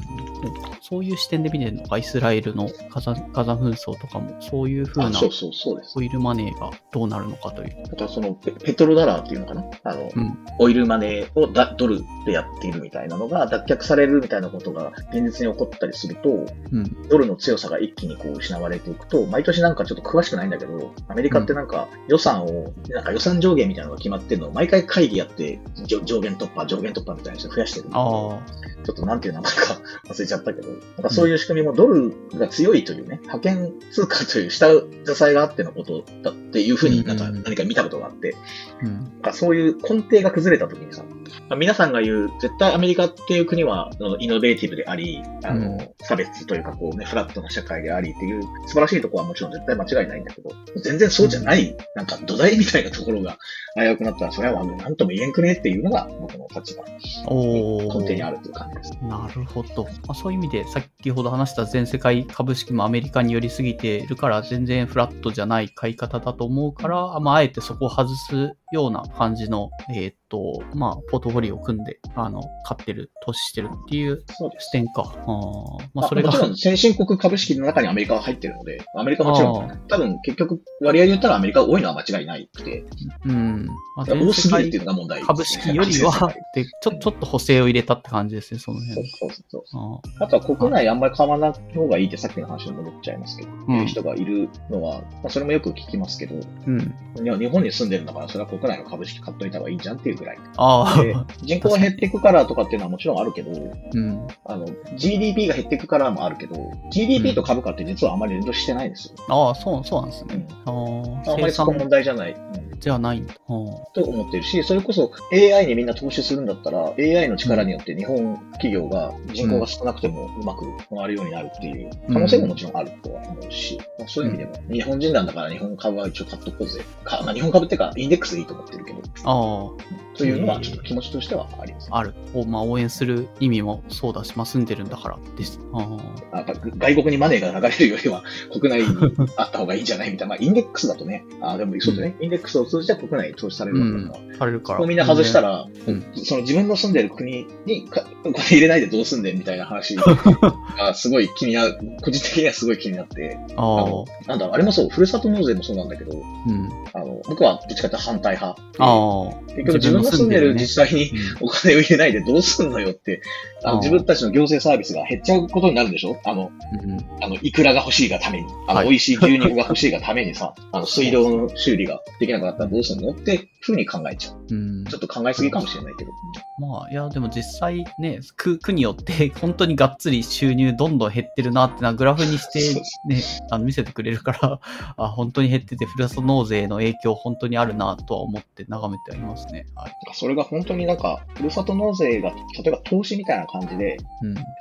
そういう視点で見てるのか、イスラエルのガザガザ紛争とかも、そういう風あ、なそうそう、そうです。オイルマネーがどうなるのかという。あとはそのペ、ペトロダラーっていうのかな？あの、うんオイルマネーをだドルでやっているみたいなのが脱却されるみたいなことが現実に起こったりすると、うん。ドルの強さが一気にこう失われていくと、毎年なんかちょっと詳しくないんだけど、アメリカってなんか予算を、なんか予算上限みたいなのが決まってるのを毎回会議やって、上限突破、上限突破みたいにして増やしてる。あょっとなんていう名前か忘れちゃったけど、なんかそういう仕組みもドルが強いというね、派遣通貨という下支えがあってのことだっていうふうになんか何か見たことがあって、うん、なんかそういう根底が崩れた時にさ、まあ、皆さんが言う、絶対アメリカっていう国はイノベーティブであり、あの、うん、差別というかこうね、フラットな社会でありっていう素晴らしいところはもちろん絶対間違いないんだけど、全然そうじゃない、なんか土台みたいなところが危うくなったら、それは何とも言えんくねっていうのが僕の立場、根底にあるという感じです。なるほど。まあ、そういう意味で、先ほど話した全世界株式もアメリカに寄りすぎているから、全然フラットじゃない買い方だと思うから、まあ、あえてそこを外すような感じの、えっ、と、まあ、ポートフォリオを組んで、あの、買ってる、投資してるっていう視点か。あまあ、それが。もちろん、先進国株式の中にアメリカは入ってるので、アメリカもちろん、多分結局、割合で言ったらアメリカが多いのは間違いないくて。うん。まあ、多すぎるっていうのが問題、ね、株式よりは、で、ちょ、ちょっと補正を入れたって感じですね、その辺。そうそうそうあとは国内あんまり買わない方がいいってさっきの話に戻っちゃいますけど、うん、いう人がいるのは、まあ、それもよく聞きますけど、うん。日本に住んでるんだから、それは国内の株式買っといた方がいいじゃんっていうぐらい。ああ。人口が減っていくからとかっていうのはもちろんあるけど、うん、あの、GDP が減っていくからもあるけど、GDP と株価って実はあまり連動してないんですよ。ああ、そう、そうなんですね。うん、ああんまりそこ問題じゃない。うんじゃないんだ。と思ってるし、それこそ AI にみんな投資するんだったら、AI の力によって日本企業が人口が少なくてもうまく回るようになるっていう可能性ももちろんあるとは思うし、まあ、そういう意味でも、日本人なんだから日本株は一応買っとこうぜ。かまあ、日本株っていうか、インデックスでと思ってるけど。ああ。というのは、ちょっと気持ちとしてはあります、ある。を、まあ、応援する意味もそうだし、まあ、住んでるんだからです。ああ外国にマネーが流れるよりは、国内にあった方がいいんじゃないみたいな。まあ、インデックスだとね、あでもそうだね、うん、インデックスを通じて国内に投資されるわけだから。うん、されるから。みんな外したら、うん、その自分の住んでる国にか、これ入れないでどうすんでみたいな話が *laughs* すごい気になる、個人的にはすごい気になって、あのなんだあれもそう、ふるさと納税もそうなんだけど、うん、あの僕はどっちかって反対派。あ結局自分の住んでる自治体にお金を入れないでどうすんのよって、あの自分たちの行政サービスが減っちゃうことになるでしょ？あの、うん、あの、いくらが欲しいがために、あの、美味しい牛肉が欲しいがためにさ、あの、水道の修理ができなくなったらどうすんの？ってふうに考えちゃう。うん、ちょっと考えすぎかもしれないけど。まあ、いや、でも実際ね、区、区によって *laughs* 本当にがっつり収入どんどん減ってるなってな、グラフにしてね、*laughs* あの見せてくれるからあ、本当に減ってて、ふるさと納税の影響本当にあるなとは思って眺めてはいますね。はい。それが本当になんか、ふるさと納税が、例えば投資みたいな感じで、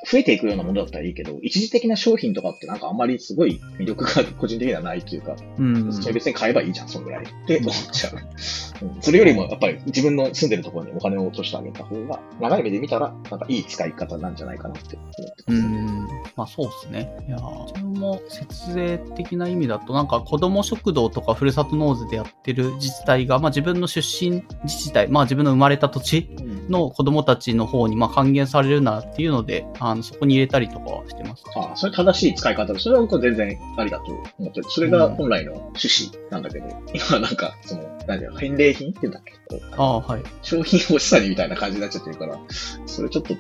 増えていくようなものだったらいいけど、一時的な商品とかってなんかあんまりすごい魅力が個人的にはないというか、うん、それ別に買えばいいじゃん、そのぐらい。って思っちゃう。*laughs* うん、それよりもやっぱり自分の住んでるところにお金を落としてあげた方が、長い目で見たら、なんかいい使い方なんじゃないかなって思ってます。うん。まあそうですね。いや自分も節税的な意味だと、なんか子供食堂とかふるさと納税でやってる自治体が、まあ自分の出身自治体、まあ自分の生まれた土地の子供たちの方にまあ還元されるなっていうので、あの、そこに入れたりとかはしてます。ああ、それ正しい使い方で、それは僕は全然ありだと思ってる。それが本来の趣旨なんだけど、うん、今なんか、その、何だよ、返礼品って言うんだっけ？ああ、はい。商品欲しさにみたいな感じになっちゃってるから、それちょっと違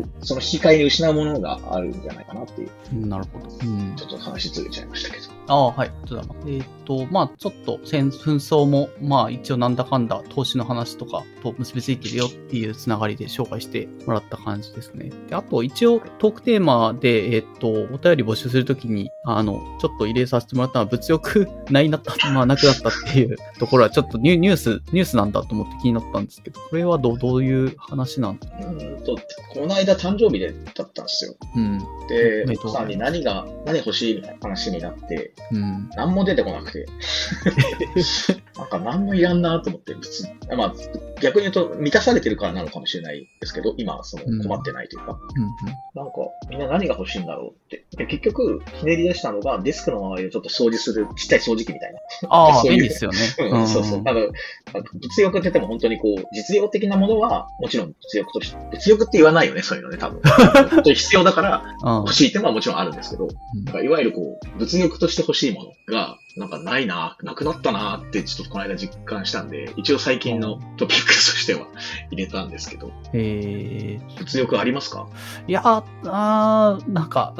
う、その引き換えに失うものがあるんじゃないかなっていう。なるほど。うん、ちょっと話ずれちゃいましたけど。ああ、はい。ちょっとえっ、と、まあちょっと戦紛争も、まあ一応なんだかんだ投資の話とかと結びついてるよっていうつながりで紹介してもらった感じですね。で、あと一応トークテーマで、えっ、と、お便り募集するときに、あの、ちょっと入れさせてもらったのは物欲 *laughs* ないなった、まあなくなったっていう *laughs* ところはちょっとニュース、ニュースなんだと思って気になったんですけど、これはどどういう話なん？ですかうんと、この間誕生日でだったんですよ。うん。で、奥さんに何が、何欲しいみたいな話になって、うん。何も出てこなくて。*laughs* なんか何もいらんなと思って。まあ、逆に言うと満たされてるからなのかもしれないですけど、今、その困ってないというか。うんうん、なんか、みんな何が欲しいんだろうって。で結局、ひねり出したのが、デスクの周りをちょっと掃除するちっちゃい掃除機みたいな。ああ、*laughs* 便利ですよね。うん、そうそう。あの、物欲って言っても本当にこう、実用的なものは、もちろん物欲として、物欲って言わないよね、そういうのね、多分。*laughs* 本当に必要だから、欲しいっていうのはもちろんあるんですけど、いわゆるこう、物欲として欲しいものが、なんかないな、なくなったなってちょっとこの間実感したんで、一応最近のトピックスとしては *laughs* 入れたんですけど。えー、物欲ありますか？いやあなんか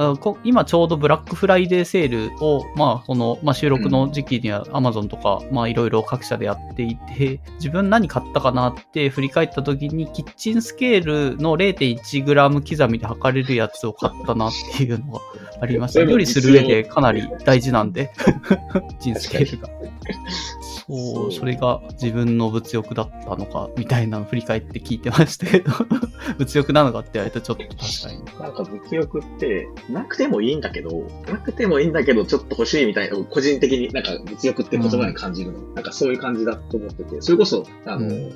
今ちょうどブラックフライデーセールを、まあ、この、まあ、収録の時期には Amazon とか、まあ、いろいろ各社でやっていて、*laughs* 自分何買ったかなって振り返った時に、キッチンスケールの 0.1g 刻みで測れるやつを買ったなっていうのがありました。料理する上でかなり大事なんで、キッチンスケールが。そう、それが自分の物欲だったのか、みたいなの振り返って聞いてましたけど、*laughs* 物欲なのかって言われたらちょっと確かに。なんか物欲って、なくてもいいんだけど、なくてもいいんだけど、ちょっと欲しいみたいな、個人的になんか物欲って言葉に感じるの、うん、なんかそういう感じだと思ってて、それこそ、あの、うん、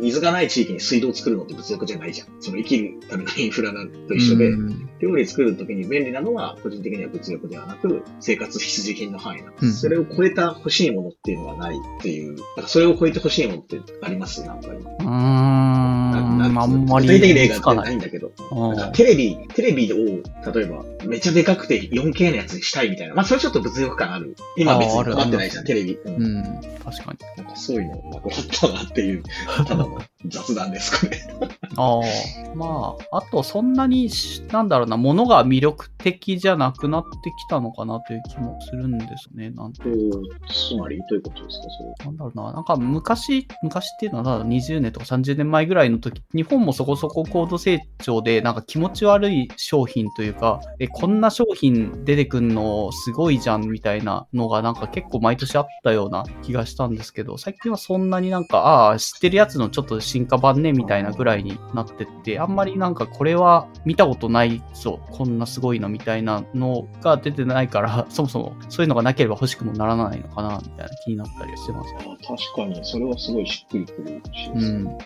水がない地域に水道を作るのって物欲じゃないじゃん。その生きるためのインフラと一緒で、うん、料理作るときに便利なのは、個人的には物欲ではなく、生活必需品の範囲なんです。それを超えた欲しいものっていうのはないっていう、なんかそれを超えて欲しいものってあります？なんか今。うーん、あんまり。具体的例がないんだけど。テレビ、テレビを、例えば、めちゃでかくて 4K のやつにしたいみたいな。まあ、それちょっと物欲感ある。今別に変わってないじゃん、テレビ。うん、確かに。なんかそういうのなくなったなっていう、ただの雑談ですかね。ああ、まあ、あとそんなに、なんだろうな、ものが魅力的じゃなくなってきたのかなという気もするんですね。なんてつまりどういうことですか、それ。なんだろうな、なんか昔、昔っていうのは20年とか30年前ぐらいの時、日本もそこそこ高度成長で、なんか気持ち悪い商品というか、え、こんな商品出てくんのすごいじゃんみたいなのがなんか結構毎年あったような気がしたんですけど、最近はそんなになんか、ああ、知ってるやつのちょっと進化版ねみたいなぐらいになってって、あんまりなんかこれは見たことないぞ、こんなすごいのみたいなのが出てないから、*laughs* そもそもそういうのがなければ欲しくもならないのかな、みたいな気になったりしてます。確かに、それはすごいしっくりくるし、うん、なんか、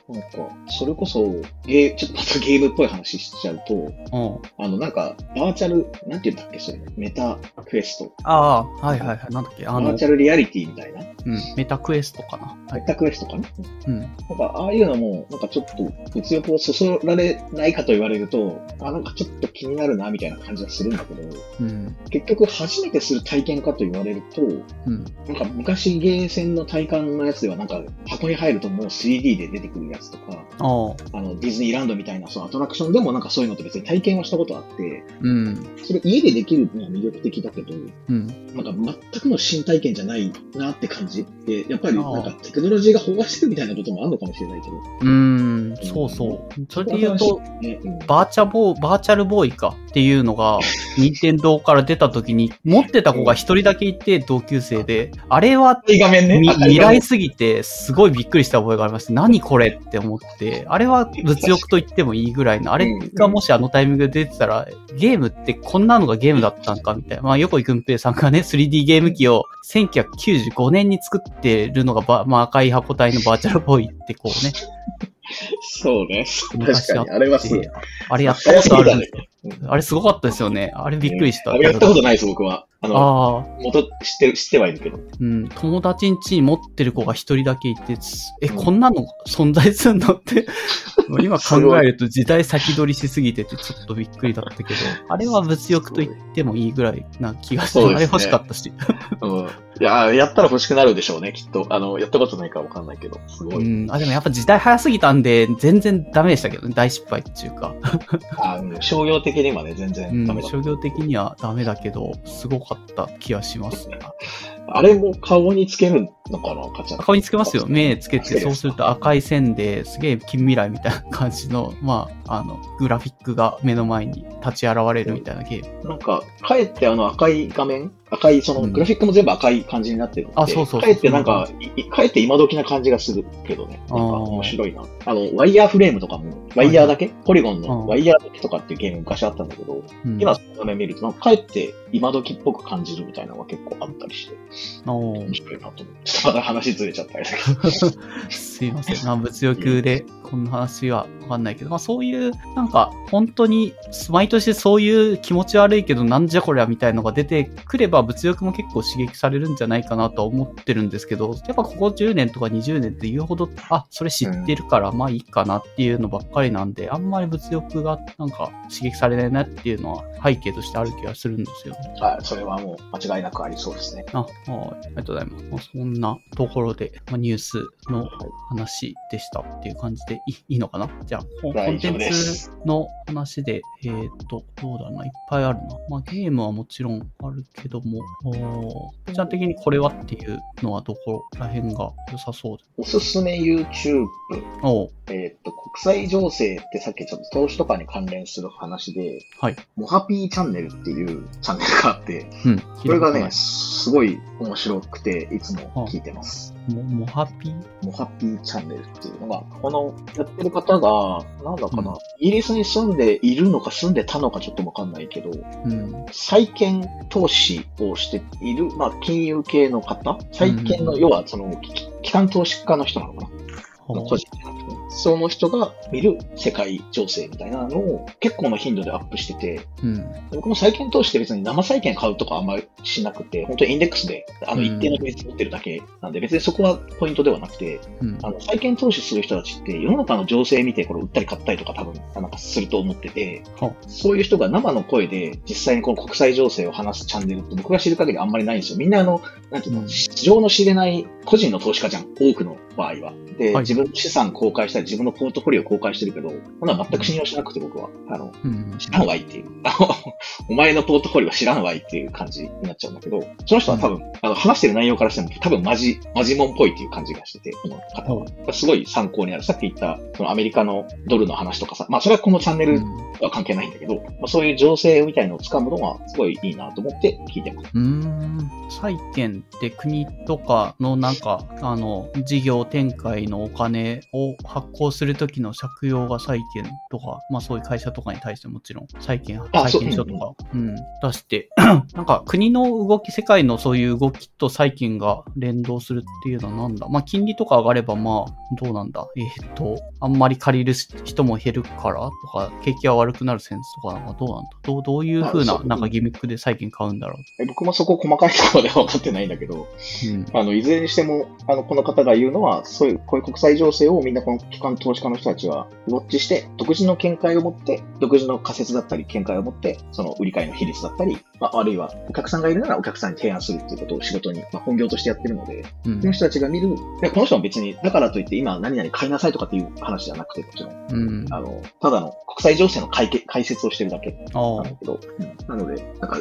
それこそ、ゲー、ちょっとまたゲームっぽい話しちゃうと、うん、あの、なんか、バーチャル、なんて言ったっけ、それ、メタクエスト。ああ、はいはいはい、なんだっけ、あの、バーチャルリアリティみたいな。うん、メタクエストかな。はい、メタクエストかな。うん。なんか、ああいうのも、なんかちょっと、物欲をそそられないかと言われると、あ、なんかちょっと気になるな、みたいな感じがするんだけど、うん、結局、初めてする体験かと言われると、うん、なんか昔ゲーセンの体感のやつでは、なんか、箱に入るともう 3D で出てくるやつとか、あの、ディズニーランドみたいな、そのアトラクションでもなんかそういうのって別に体験はしたことあって、うん、それ家でできるのは魅力的だけど、うん、なんか全くの新体験じゃないなって感じで、やっぱりなんかテクノロジーが飽和してるみたいなこともあるのかもしれないけど。うん、そうそう。それで言うと、バーチャボー、バーチャルボーイか。っていうのが、任天堂から出た時に、持ってた子が一人だけいて、同級生で、あれは、画面ね、未来すぎて、すごいびっくりした覚えがありまして、何これって思って、あれは物欲と言ってもいいぐらいの、あれがもしあのタイミングで出てたら、ゲームってこんなのがゲームだったんかみたいな。まあ、横井くんぺいさんがね、3D ゲーム機を1995年に作ってるのが、まあ、赤い箱体のバーチャルボーイってこうね。そうね。確かに。あれはすあれやったことあるんですよ。あれすごかったですよね。あれびっくりした。あれやったことないです、僕は。あの、あ元知ってる、知ってはいるけど。うん。友達ん家に持ってる子が一人だけいて、え、こんなの存在するのって *laughs* 今考えると時代先取りしすぎててちょっとびっくりだったけど、あれは物欲と言ってもいいぐらいな気がして、ね、あれ欲しかったし。うん。いや、やったら欲しくなるでしょうね、きっと。あの、やったことないからわかんないけど、すごい。うん。あ、でもやっぱ時代早すぎたんで、全然ダメでしたけどね、大失敗っていうか。あ、うん、商業的にはね、全然ダメだ、うん、商業的にはダメだけど、すごかったかった気がしますね。あれも顔につけるのかなカチャ顔につけますよ。目つけて、そうすると赤い線ですげえ近未来みたいな感じの、まあ、あの、グラフィックが目の前に立ち現れるみたいなゲーム。なんか、かえってあの赤い画面？赤い、その、グラフィックも全部赤い感じになってるので、うん、あ、そうそう。かえってなんか、かえって今時な感じがするけどね。なんか面白いな。あの、ワイヤーフレームとかも、ワイヤーだけ、ポリゴンのワイヤーだけとかっていうゲーム昔あったんだけど、うん、今その画面見ると、かえって今時っぽく感じるみたいなのが結構あったりして、面白いなと思ってたまだ話ずれちゃったり。*laughs* すいません。まあ、物欲でこんな話はわかんないけど、まあそういう、なんか、本当に、毎年そういう気持ち悪いけど、なんじゃこりゃみたいのが出てくれば、物欲も結構刺激されるんじゃないかなとは思ってるんですけど、やっぱここ10年とか20年って言うほど、あ、それ知ってるから、まあいいかなっていうのばっかりなんで、あんまり物欲がなんか刺激されないなっていうのは背景としてある気がするんですよね。はい、それはもう間違いなくありそうですね。あ、はい、ありがとうございます。まあ、そんなところで、まあ、ニュースの話でしたっていう感じでいいいのかな？じゃあ、コンテンツの話で、えっ、ー、と、どうだな、いっぱいあるな。まあ、ゲームはもちろんあるけども、おちゃん的にこれはっていうのはどこら辺が良さそうで？おすすめ YouTube。おえっ、ー、と、国際情勢ってさっきちょっと投資とかに関連する話で、はい。モハピーチャンネルっていうチャンネルがあって、うん。これがね、すごい面白くて、いつも聞いてます。モモハピ？ーモハピーチャンネルっていうのが、このやってる方が、なんだかな、うん、イギリスに住んでいるのか住んでたのかちょっとわかんないけど、うん、債券投資をしている、まあ、金融系の方？債券の、要はその、機関投資家の人なのかな？個人その人が見る世界情勢みたいなのを結構の頻度でアップしてて、うん、僕も債券投資って別に生債券買うとかあんまりしなくて、本当にインデックスであの一定の比率持ってるだけなんで、別にそこはポイントではなくて、うん、あの債券投資する人たちって世の中の情勢見てこれ売ったり買ったりとか多分なんかすると思ってて、そういう人が生の声で実際にこの国際情勢を話すチャンネルって僕が知る限りあんまりないんですよ。みんなあの、なんていうの、市場の知れない個人の投資家じゃん、多くの場合は。で、はい、自分の資産公開したり、自分のポートフォリオ公開してるけど、こんな全く信用しなくて僕は、あの、うん、知らんわいっていう。*laughs* お前のポートフォリオは知らんわいっていう感じになっちゃうんだけど、その人は多分、うん、あの、話してる内容からしても多分マジ、マジモンっぽいっていう感じがしてて、この方は。すごい参考になる。さっき言った、そのアメリカのドルの話とかさ、まあそれはこのチャンネルは関係ないんだけど、まあ、そういう情勢みたいのを掴むのがすごいいいなと思って聞いてます。うん。債券って国とかのなんか、あの、事業展開のお金を発行するときの借用が債券とか、まあそういう会社とかに対してもちろん債券、債券書とか、うん、出して、*clears throat* なんか国の動き、世界のそういう動きと債券が連動するっていうのはなんだ？まあ金利とか上がればまあどうなんだ？えー、っと、あんまり借りる人も減るからとか、景気が悪くなるセンスとかなんかどうなんだ？どうどういうふうななんかギミックで債券買うんだろう？僕もそこ細かいところでは分かってないんだけど、うん、あの、いずれにしても、あの、この方が言うのは、そういう、こういう国際情勢をみんなこの機関投資家の人たちはウォッチして、独自の見解を持って、独自の仮説だったり見解を持って、その売り買いの比率だったり、まあ、あるいはお客さん。がいるならお客さんに提案するっていうことを仕事に、まあ、本業としてやってるので、うん、この人たちが見る、でこの人も別に、だからといって今何々買いなさいとかっていう話じゃなくて、もちろん。うん、あの、ただの国際情勢の解解説をしてるだけ。なんだけど、うん、なので、なんか、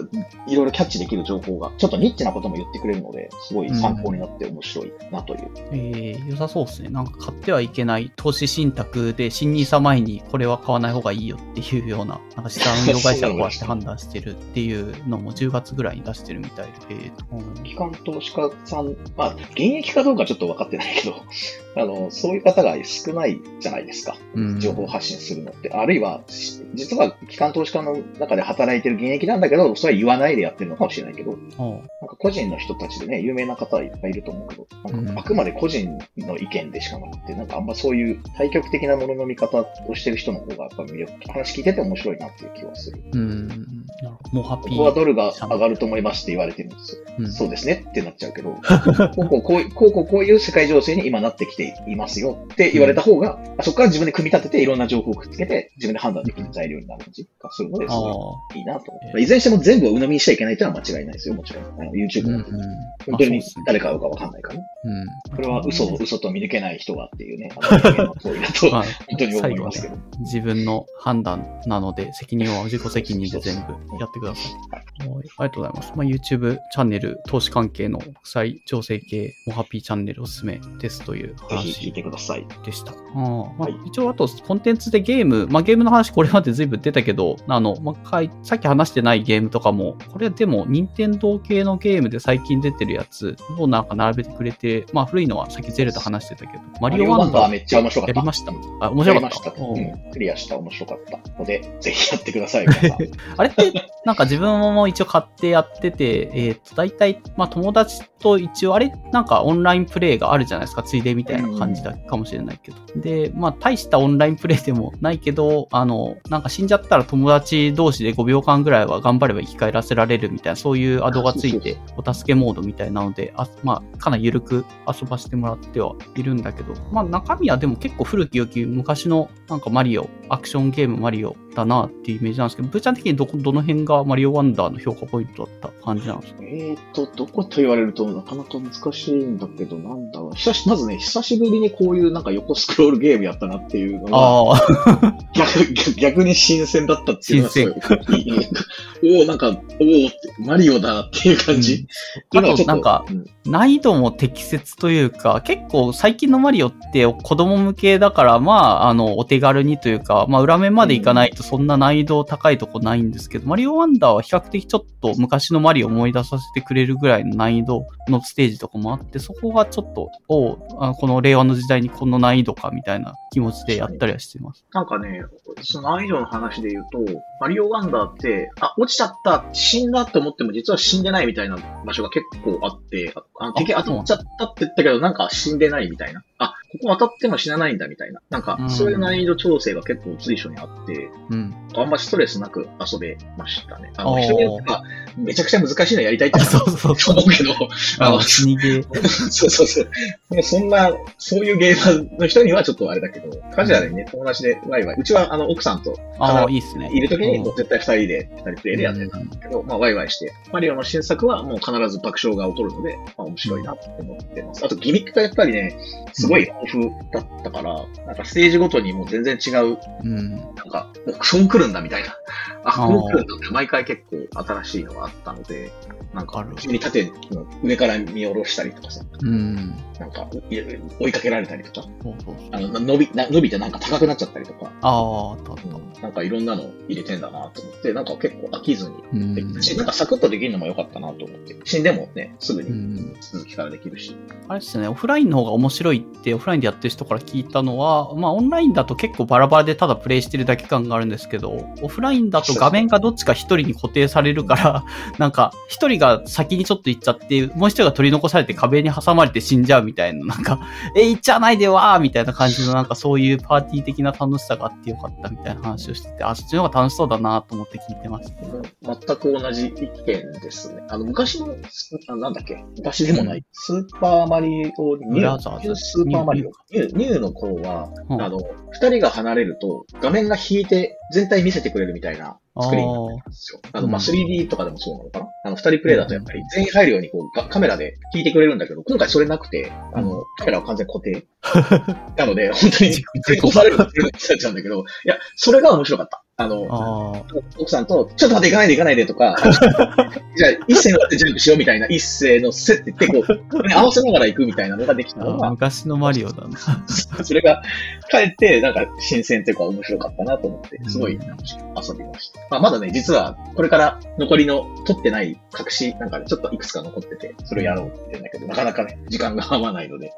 いろいろキャッチできる情報が、ちょっとニッチなことも言ってくれるので、すごい参考になって面白いなという。うん、ええー、良さそうですね。なんか買ってはいけない投資信託で、新ニーサ前にこれは買わない方がいいよっていうような、なんか資産運用会社がこうやって判断してるっていうのも10月ぐらいに出してるみたいで、機関投資家さん、まあ、現役かどうかちょっと分かってないけど、*laughs* あの、そういう方が少ないじゃないですか。情報発信するのって。あるいは、実は機関投資家の中で働いてる現役なんだけど、それは言わないでやってるのかもしれないけど、なんか個人の人たちでね、有名な方はいっぱいいると思うけど、あくまで個人の意見でしかなくて、なんかあんまそういう対極的なものの見方をしてる人の方がやっぱ魅力、話聞いてて面白いなっていう気はする。うん。なるほど。もうハッピー。ここはドルが上がると思いますって言われてるんですよ。うん、そうですねってなっちゃうけど、こうこうこうこうこうこういう世界情勢に今なってきていますよって言われた方が、*laughs* うん、そこから自分で組み立てていろんな情報をくっつけて自分で判断できる材料になる感じがするので、すごいいいなと。いずれにしても全部を鵜呑みにしちゃいけないというのは間違いないですよ、もちろん。あの YouTube なんて、うんうん、本当に誰か会うかわかんないからね。うん、これは嘘、嘘と見抜けない人がっていうね、本当に思いますけど、ね。自分の判断なので、責任は自己責任で全部やってください。はい、ありがとうございます。まあ、YouTube チャンネル、投資関係の国際情勢系、モハピーチャンネルおすすめですという話聞いてください。でした。あまあ、一応、あと、コンテンツでゲーム、まあ、ゲームの話これまで随分出たけど、あの、まあ、さっき話してないゲームとかも、これでも、任天堂系のゲームで最近出てるやつをなんか並べてくれて、まあ、古いのはさっきゼルダ話してたけど、マリオワンダーめっちゃ面白かった。やりましたあ、面白かった。うん、クリアした面白かったので、ぜひやってください。*laughs* あれって、なんか自分も一応買ってやってて、えっ、ー、と、大体、まあ友達と一応、あれ、なんかオンラインプレイがあるじゃないですか、ついでみたいな感じだかもしれないけど。で、まあ大したオンラインプレイでもないけど、あの、なんか死んじゃったら友達同士で5秒間ぐらいは頑張れば生き返らせられるみたいな、そういうアドがついて、お助けモードみたいなので、あまあ、かなり緩く遊ばせてもらってはいるんだけど、まあ中身はでも結構古き良き昔のなんかマリオ、アクションゲームマリオだなっていうイメージなんですけど、ブーちゃん的にど、どの辺がマリオワンダーの評価ポイントだった感じなんですか？えっ、と、どこと言われるとなかなか難しいんだけど、なんだろう。久し、まずね、久しぶりにこういうなんか横スクロールゲームやったなっていうのが、*laughs* 逆逆に新鮮だったっていうのはすごい。*laughs* おおなんか、おおマリオだっていう感じ？うん、あと、なんか、難易度も適切というか、結構最近のマリオって子供向けだから、まあ、あの、お手軽にというか、まあ、裏面までいかないとそんな難易度高いとこないんですけど、うん、マリオワンダーは比較的ちょっと昔のマリオを思い出させてくれるぐらいの難易度のステージとかもあって、そこがちょっと、おあこの令和の時代にこの難易度かみたいな気持ちでやったりはしてます。なんかね、その難易度の話で言うと、マリオワンダーって、あ、落ちちゃった、死んだって思っても実は死んでないみたいな場所が結構あって、あの敵当たっちゃったって言ったけど、なんか死んでないみたいな。あ、ここ当たっても死なないんだみたいな。なんか、そういう難易度調整が結構随所にあって、うん、あんまストレスなく遊べましたね。あの、人によっては、めちゃくちゃ難しいのやりたいって思うけど、あの、死にゲー。*laughs* そうそうそう。もうそんな、そういうゲーマーの人にはちょっとあれだけど、カジュアルにね、友達でワイワイ。うちはあの、奥さんと、あいいっすね。いるときに、絶対二人で、二人プレイでやってたんだけど、まあ、ワイワイして、マリオの新作はもう必ず爆笑が起こるので、まあ、面白いなって思ってます。あと、ギミックがやっぱりね、すごい豊富だったから、なんかステージごとにもう全然違う、うん、なんか、そう来るんだみたいな。あ、こう来るんだって毎回結構新しいのがあったので、なんか、急に縦の上から見下ろしたりとかさ、うん、なんか、追いかけられたりとか、あの伸び、伸びてなんか高くなっちゃったりとか、ああ、なんかいろんなの入れてんだなと思って、なんか結構飽きずに。できたし、なんかサクッとできるのも良かったなと思って、死んでもね、すぐに続きからできるし。あれですね、オフラインの方が面白いって、オフラインでやってる人から聞いたのは、まあオンラインだと結構バラバラでただプレイしてるだけ感があるんですけど、オフラインだと画面がどっちか一人に固定されるから、*laughs* なんか一人が先にちょっと行っちゃって、もう一人が取り残されて壁に挟まれて死んじゃうみたいな、なんか、*laughs* え、行っちゃわないでわーみたいな感じのなんかそういうパーティー的な楽しさがあってよかったみたいな話をしてて、あ、そっちの方が楽しそうだなと思って聞いてました。全く同じ意見ですね。あの、昔の、あなんだっけ昔でもない、スーパーマリオニュー、スーパーマリオニュー、ニューの頃は、うん、あの、二人が離れると画面が引いて全体見せてくれるみたいな作りになってるんですよ。あの、まあ、3D とかでもそうなのかな、あの、二人プレイだとやっぱり全員入るようにこうカメラで引いてくれるんだけど、今回それなくて、あの、カメラは完全固定。*laughs* なので、本当に、*laughs* 押されるっていう人たちなんだけど、いや、それが面白かった。あの、奥さんと、ちょっと待って、行かないで行かないでとか、*laughs* じゃあ、一斉のってジャンプしようみたいな、一斉のせって言って、こう、合わせながら行くみたいなのができたのが、昔のマリオだな。*laughs* それが、かえって、なんか、新鮮っていうか面白かったなと思って、すごい楽しく遊びました。まあ、まだね、実は、これから残りの撮ってない隠し、なんかね、ちょっといくつか残ってて、それをやろうって言うんだけど、なかなかね、時間が合わないので、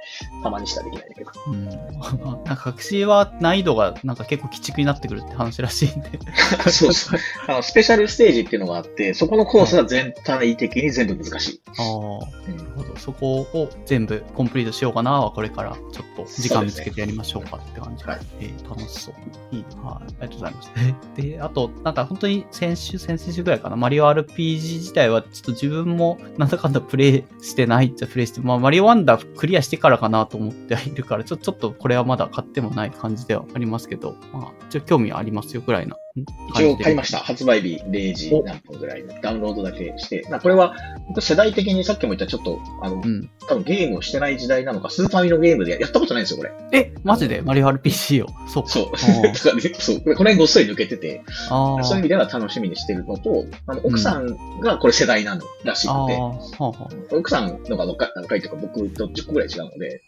たまにしかできないんだけど。うん。*laughs* なんか隠しは難易度がなんか結構鬼畜になってくるって話らしいんで。*laughs* そうそう。*laughs* あの、スペシャルステージっていうのがあって、そこのコースは全体的に全部難しい。ああ、なるほど。そこを全部コンプリートしようかなは、これからちょっと時間見つけてやりましょうかって感じで。はい、えー、楽しそう。いいはい。ありがとうございます。で、あと、なんか本当に先週、先々週ぐらいかな、マリオ RPG 自体はちょっと自分もなんだかんだプレイしてないっちゃプレイして、まあマリオワンダークリアしてからかなと思ってはいるから、ちょちょっとこれはまだ買ってもない感じではありますけど、まあ、ちょ興味ありますよぐらいな一応買いました。発売日0時何分ぐらいの。ダウンロードだけして。これは、僕世代的にさっきも言ったちょっと、あの、うん、多分ゲームをしてない時代なのか、スーパーミのゲームでやったことないんですよ、これ。え、マジで？マリオ RPG を？そうそう。*laughs* だからね、そう。これ辺ごっそり抜けてて、そういう意味では楽しみにしてるのと、あの、奥さんがこれ世代なのらしくて、うん、奥さんのが若いというか僕と10個ぐらい違うので、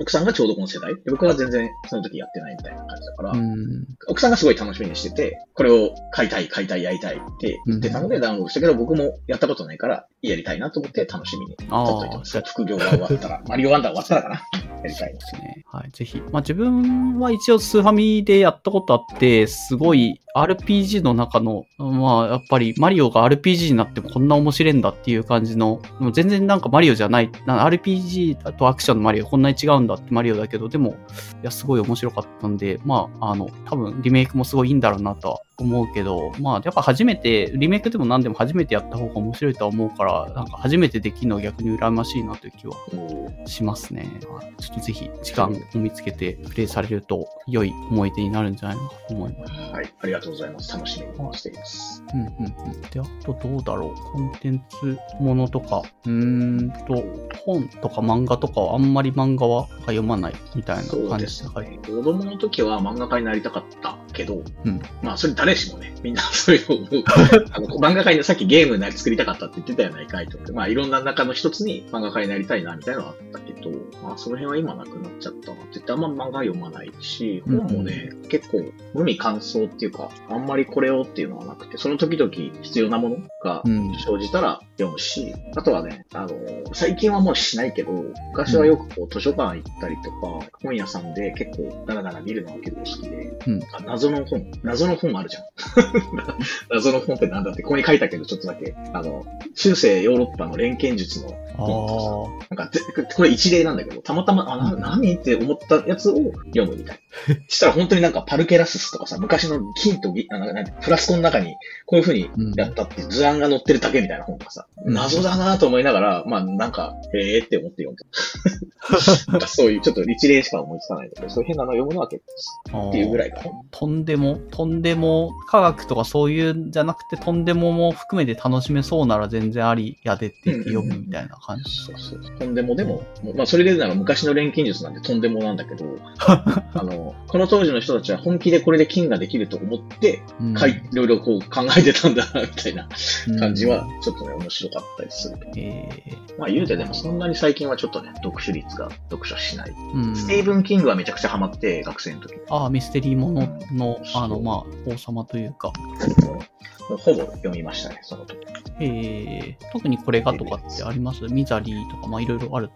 奥さんがちょうどこの世代。で、僕は全然その時やってないみたいな感じだから、奥さんがすごい楽しみにしてて、これを買いたい、買いたい、やりたいって言ってたのでダウンロードしたけど、僕もやったことないから、やりたいなと思って楽しみに取っといてます。副業が終わったら、*laughs* マリオワンダー終わったらかな。やりたいですね。はい、ぜひ。まあ自分は一応スーファミでやったことあって、すごい RPG の中の、まあやっぱりマリオが RPG になってもこんな面白いんだっていう感じの、もう全然なんかマリオじゃない、RPG とアクションのマリオこんなに違うんだってマリオだけど、でも、いや、すごい面白かったんで、まあ、あの、多分リメイクもすごいいいんだろうなとは思うけど、まあ、やっぱ初めて、リメイクでも何でも初めてやった方が面白いとは思うから、なんか初めてできるのは逆に羨ましいなという気はしますね。ちょっとぜひ時間を見つけてプレイされると良い思い出になるんじゃないかと思います。はい、ありがとうございます。楽しみにしています。うんうんうん。で、あとどうだろう？コンテンツものとか、うーんと、本とか漫画とかはあんまり漫画は読まないみたいな感じですね。子供の時は漫画家になりたかったけど、うん、まあそれ誰しもね、みんなそういうのをあの漫画家にさっきゲームになり作りたかったって言ってたやないかいと。まあいろんな中の一つに漫画家になりたいなみたいなのはあったけど、まあその辺は今なくなっちゃったなって言ってあんま漫画読まないし、本もね、うん、結構無味乾燥っていうか、あんまりこれをっていうのはなくて、その時々必要なものが生じたら読むし、うん、あとはね、あの、最近はもうしないけど、昔はよくこう図書館行ったりとか、本屋さんで結構ダラダラ見るのが結構好きで、うん、謎の本、謎の本あるじゃん。*laughs* 謎の本ってなんだって、ここに書いたけど、ちょっとだけ、あの、中世ヨーロッパの錬金術の本なんか、これ一例なんだけど、たまたま、あ、な、何って思ったやつを読むみたいな。*laughs* したら本当になんかパルケラススとかさ、昔の金とあのフラスコの中にこういう風にやったって図案が載ってるだけみたいな本とかさ、謎だなと思いながら、まあなんか、へえって思って読んで。*laughs* なんかそういう、ちょっと一例しか思いつかないんだけど、そういう変なの読むのは結構っていうぐらいかな。とんでも、とんでも、科学とかそういうんじゃなくて、とんでもも含めて楽しめそうなら全然ありやでって言って読むみたいな感じ。そうそう。とんでもでも、まあそれで言うなら昔の錬金術なんでとんでもなんだけど、*laughs* あの、この当時の人たちは本気でこれで金ができると思って、うん、いろいろこう考えてたんだな、みたいな感じは、ちょっとね、面白かったりする。えー、まあ言うてでもそんなに最近はちょっとね、読書率が読書しない。うん、スティーブン・キングはめちゃくちゃハマって、学生の時。ああ、ミステリーものの、あの、まあ、王様というか。ほぼ読みましたね、その時。えー、特にこれがとかってあります？ミザリーとか、まあいろいろある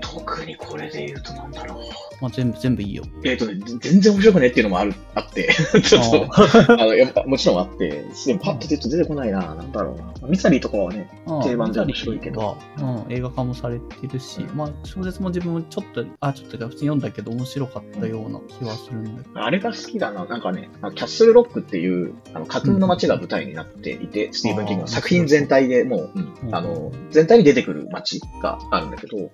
特にこれで言うとなんだろう。まあ全部、全部いいよ。えっ、ー、とね、全然面白くねっていうのもある、あって、ちょっと、あ *laughs* の、やっぱもちろんあって、でもパッと出て出てこないな、なんだろうな。ミザリーとかはね、定番で面白いけど。うん、映画化もされてるし、まあ小説も自分もちょっと、あ、ちょっと普通に読んだけど面白かったような気はするんだけど。あれが好きだな。なんかね、キャッスルロックっていう、あの、架空の街が舞台になっていて、うん、スティーブン・キングの作品全体でもう、うん、あの、全体に出てくる街があるんだけど、うん、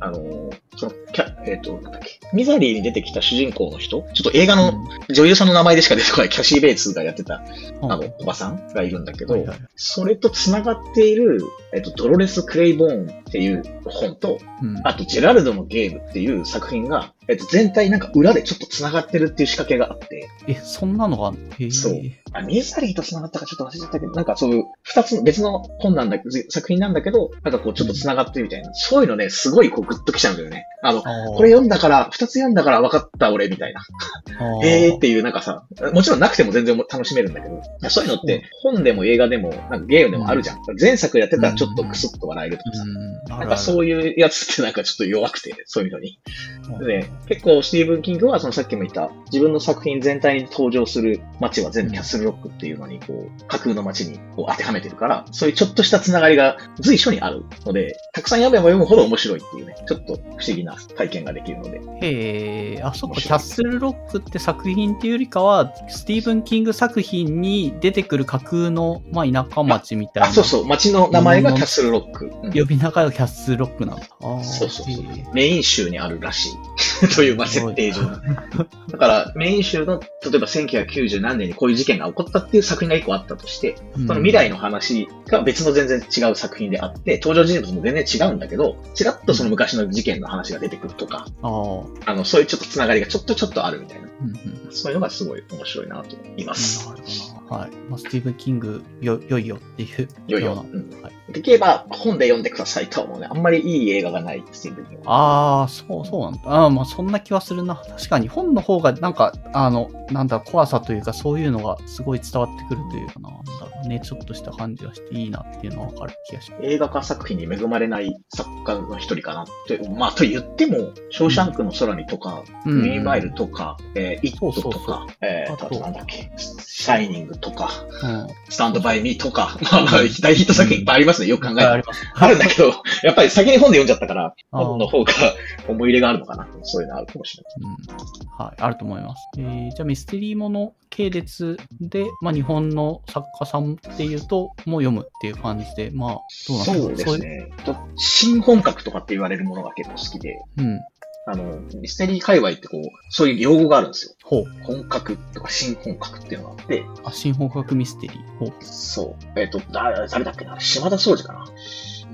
あの、その、キャ、えっ、ー、と、なんだっけ、ミザリーに出てきた主人公の人、ちょっと映画の女優さんの名前でしか出てこないキャシー・ベイツがやってた、あの、おばさんがいるんだけど、はいはい、それと繋がっている、えっ、ー、と、ドロレス・クレイボーンっていう本と、あと、ジェラルドのゲームっていう作品が、えっと、全体なんか裏でちょっと繋がってるっていう仕掛けがあって。え、そんなのがあるそう。あ、ミザリーと繋がったかちょっと忘れちゃったけど、なんかそういう二つ別の本なんだけど、作品なんだけど、なんかこうちょっと繋がってるみたいな。うん、そういうのね、すごいこうグッときちゃうんだよね。あの、これ読んだから、二つ読んだから分かった俺みたいな。ええっていうなんかさ、もちろんなくても全然楽しめるんだけど、そういうのって本でも映画でも、なんかゲームでもあるじゃん。うん、前作やってたらちょっとクスッと笑えるとかさ。うん、なんかそういうやつってなんかちょっと弱くて、そういうのに。で、結構スティーブン・キングはそのさっきも言った自分の作品全体に登場する街は全部キャッスルロックっていうのにこう架空の街にこう当てはめてるから、そういうちょっとしたつながりが随所にあるので、たくさん読めば読むほど面白いっていうね、ちょっと不思議な体験ができるので。へえ、あ、そっか、キャッスルロックって作品っていうよりかは、スティーブン・キング作品に出てくる架空の、まあ、田舎町みたいな。あ、そうそう、町の名前がキャッスルロック。うん、呼び名がキャッスルロックなんだ。そうそうそう。メイン州にあるらしい。*laughs* という、まあ、設定上。だから、メイン州の、例えば1990何年にこういう事件が起こったっていう作品が一個あったとして、その未来の話が別の全然違う作品であって、登場人物も全然違うんだけど、ちらっとその昔の事件の話が出てくるとか、あの、そういうちょっとつながりがちょっとちょっとあるみたいな。そういうのがすごい面白いなと思います。はい。まあ、スティーブン・キング、よ、よいよっていう。よいよ。うん、はい。できれば本で読んでくださいとは思うね。あんまりいい映画がない、スティンには。ああ、そう、そうなんだ。ああ、まあそんな気はするな。確かに本の方がなんか、あの、なんだ、怖さというかそういうのがすごい伝わってくるというかな。なんね、ちょっとした感じがしていいなっていうのはわかる気がします。映画化作品に恵まれない作家の一人かなって、まあと言っても、ショーシャンクの空にとか、うん、ミニマイルとか、えー、イットとか、えー、あとなんだっけ、シャイニングとか、うん、スタンドバイミーとか、*laughs* まあまあ大ヒット作品いっぱいありますね。よく考えたら。あるんだけど、*laughs* やっぱり先に本で読んじゃったから、本の方が思い入れがあるのかな。そういうのあるかもしれない。うん、はい、あると思います。えー、じゃあミステリーもの系列で、まあ日本の作家さんっていうと、もう読むっていう感じで、まあ、どうなんですか？そうですね。新本格とかって言われるものが結構好きで、うん。あの、ミステリー界隈ってこう、そういう用語があるんですよ。ほう。本格とか新本格っていうのがあって。あ、新本格ミステリー。ほう。そう。えっ、ー、と、誰だっけな？島田総司かな。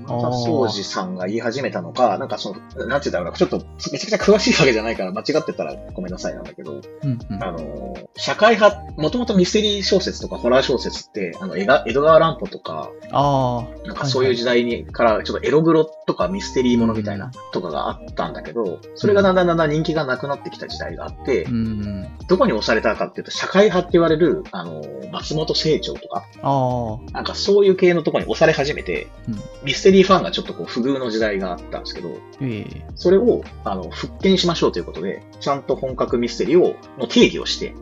田総司さんが言い始めたのか、なんかその、なんて言うんだろうな、ちょっとめちゃくちゃ詳しいわけじゃないから間違ってたらごめんなさいなんだけど、うんうん、あの、社会派、もともとミステリー小説とかホラー小説って、あの、江戸川乱歩とか、あなんかそういう時代にからちょっとエログロとかミステリーものみたいなとかがあったんだけど、それがだんだんだんだん人気がなくなってきた時代があって、うんうん、どこに押されたかっていうと、社会派って言われる、あの、松本清張とか、あなんかそういう系のところに押され始めて、うん、ミステリーファンがちょっとこう不遇の時代があったんですけど、えー、それを、あの、復権しましょうということで、ちゃんと本格ミステリーを、の定義をして、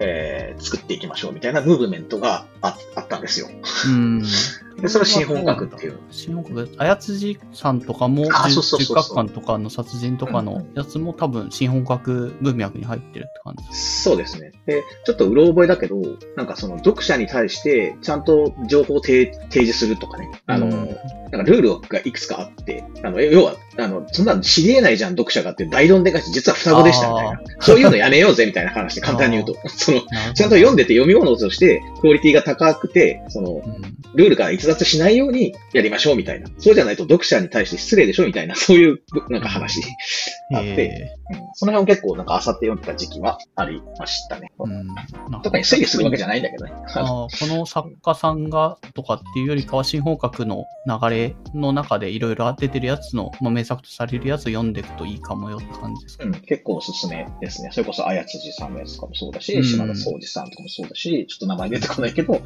えー、作っていきましょうみたいなムーブメントがああったんですよ。うん。*laughs* で、それは新本格っていう。新本格、あやつじさんとかも、十角館とかの殺人とかのやつも多分新本格文脈に入ってるって感じそうですね。で、ちょっとうろ覚えだけど、なんかその読者に対してちゃんと情報を提示するとかね、あの、うん、なんかルールがいくつかあって、あの、要は、あの、そんなの知り得ないじゃん、読者がって大論でかし、実は双子でしたみたいな。そういうのやめようぜみたいな話で簡単に言うと、*laughs* その、ちゃんと読んでて読み物としてクオリティが高くて、その、ルールから逸脱しないようにやりましょうみたいな。そうじゃないと読者に対して失礼でしょみたいな、そういうなんか話あって、うん、その辺を結構なんかあさって読んでた時期はありましたね。うん、特に推理するわけじゃないんだけどね。あこの作家さんがとかっていうよりかは新本格の流れの中でいろいろ出てるやつの、まあ、名作とされるやつを読んでいくといいかもよって感じですか、うん、結構おすすめですね。それこそ、あやつじさんのやつとかもそうだし、島田総司さんとかもそうだし、ちょっと名前出てこないけど、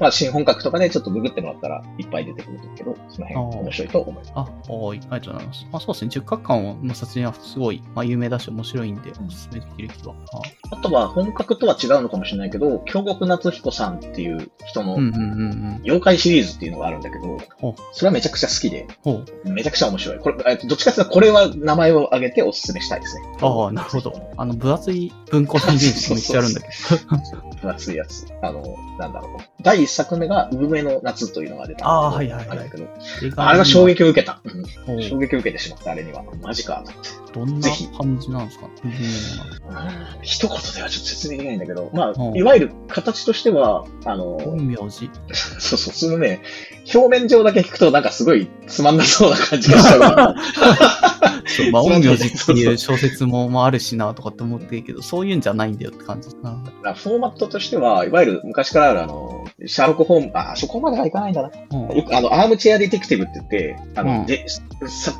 まあ新本格とかね、ちょっとググってもらったらいっぱい出てくるけど、その辺面白いと思います。あ、はい、ありがとうございます。まあそうですね、十角館の殺人はすごい、まあ有名だし面白いんで、おすすめできる気は。あとは、本格とは違うのかもしれないけど、京極夏彦さんっていう人の、妖怪シリーズっていうのがあるんだけど、それはめちゃくちゃ好きで、めちゃくちゃ面白い。これ、どっちかっていうと、これは名前を挙げておすすめしたいですね。ああ、なるほど。あの、分厚い文庫のイメージめっちゃあるんだけど。*laughs* 分厚いやつ。あの、なんだろう。第一作目が、産めの夏というのが出た。ああ、はいはい、はい。あれだけど、あれが衝撃を受けた。うん、衝撃を受けてしまった、あれには。マジか、どんな感じなんですか？一言ではちょっと説明できないんだけど、まあ、いわゆる形としては、あの、本名字 *laughs* そうそう、そのね、表面上だけ聞くとなんかすごいつまんなそうな感じがしちゃう。*laughs* そう、まあ、陰陽師っていう小説もまああるしなとかって思ってるけど、*laughs* そういうんじゃないんだよって感じ。フォーマットとしては、いわゆる昔からあるあの、シャーロック・ホーム、あ、そこまではいかないんだな。うん、よくあの、アームチェア・ディテクティブって言って、あの、うん、でさ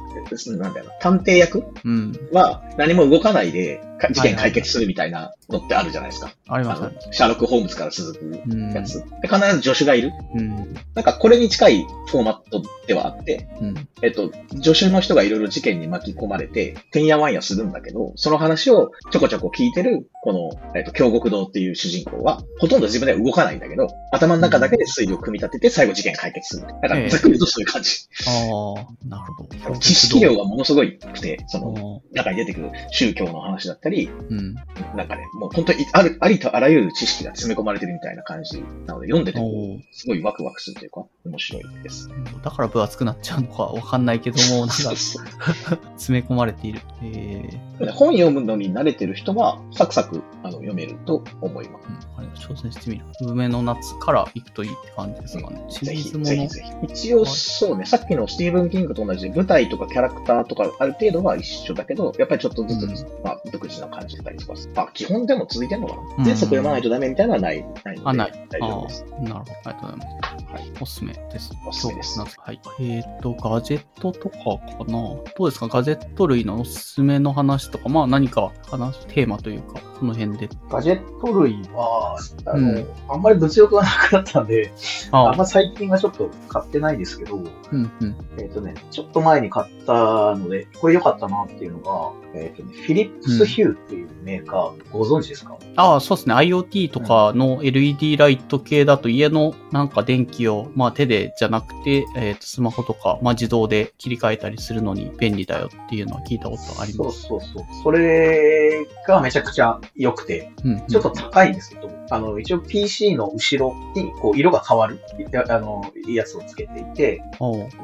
なんだよな、探偵役、うん、は何も動かないで、事件解決するみたいなのってあるじゃないですか。あります、シャーロック・ホームズから続くやつ。必ず助手がいる。うん、なんかこれに近いフォーマットではあって、うん、えっと、助手の人がいろいろ事件に巻き込まれて、てんやわんやするんだけど、その話をちょこちょこ聞いてる、この、えっと、京極堂っていう主人公は、ほとんど自分では動かないんだけど、頭の中だけで推理を組み立てて、最後事件解決する。だから、ざっくりとそういう感じ。えー、ああ、なるほど。知識量がものすごいくて、その、中に出てくる宗教の話だったり、うん、なんかね、もう本当にある、ありとあらゆる知識が詰め込まれてるみたいな感じなので、読んでても、すごいワクワクするというか、面白いです。だから分厚くなっちゃうのかわかんないけども、*laughs* なんか、詰め込まれている。えー、本読むのに慣れてる人は、サクサクあの読めると思います。うん、挑戦してみる。梅の夏から行くといいって感じですかね。シリーズもの。一応そうね、さっきのスティーブン・キングと同じで舞台とかキャラクターとかある程度は一緒だけど、やっぱりちょっとずつ、うん、まあ、独自な感じだったりとか、まあ、基本でも続いてんのかな全作読まないとダメみたいなのはない、ないので。あ、ない。大丈夫です。なるほど。ありがとうございます。はい。おすすめです。おすすめです。はい。えっ、ー、と、ガジェットとかかなどうですか？ガジェット類のおすすめの話とか、まあ何か話すテーマというか、その辺で。ガジェット類は、あの、うん、あんまり物欲がなくなったんで、ああんま最近はちょっと買ってないですけど、うんうん、えっ、ー、とね、ちょっと前に買ったので、これ良かったなっていうのが、えっ、ー、とね、フィリップスヒューっていうメーカー、うん、ご存知ですか？ああ、そうですね。IoT とかの LED ライト系だと家のなんか電気を、まあ手でじゃなくて、えっ、ー、と、スマホとか、まあ自動で切り替えたりするのに便利だよっていうのは聞いたことあります。そうそうそう。それがめちゃくちゃ良くて、うんうん、ちょっと高いんですけど、あの、一応 PC の後ろにこう色が変わる、あの、やつをつけていて、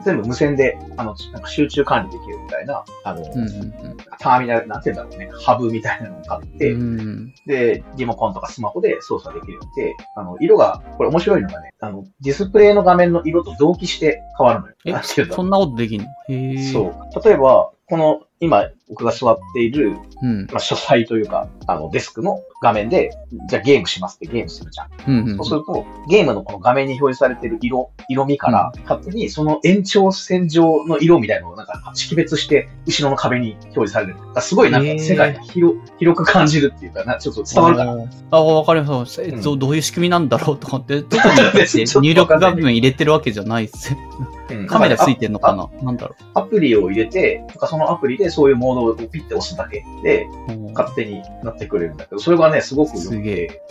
全部無線で、あの、なんか集中管理できるみたいな、あの、うんうんうん、ターミナル、なんて言うんだろうね、ハブみたいなのを買って、うんうん、で、リモコンとかスマホで操作できるようにて、あの、色が、これ面白いのがね、あの、ディスプレイの画面の色と同期して変わるのよ。え、そんなことできんの？へそう。例えば、この今、僕が座っている、うん、まあ、書斎というか、あの、デスクの画面で、じゃあゲームしますってゲームするじゃん。うんうん、そうすると、ゲームのこの画面に表示されている色、色味から、勝手にその延長線上の色みたいなのをなんか識別して、後ろの壁に表示される。すごいなんか世界が広広く感じるっていうか、なちょっと伝わるかな。あ、わかります。え、うん、どういう仕組みなんだろうとかって、特に *laughs* 入力画面入れてるわけじゃないっすよ。カメラついてんのかな？なんだろう。アプリを入れて、そのアプリでそういうモードをピッて押すだけで、勝手になってくれるんだけど、それがね、すごく良くて、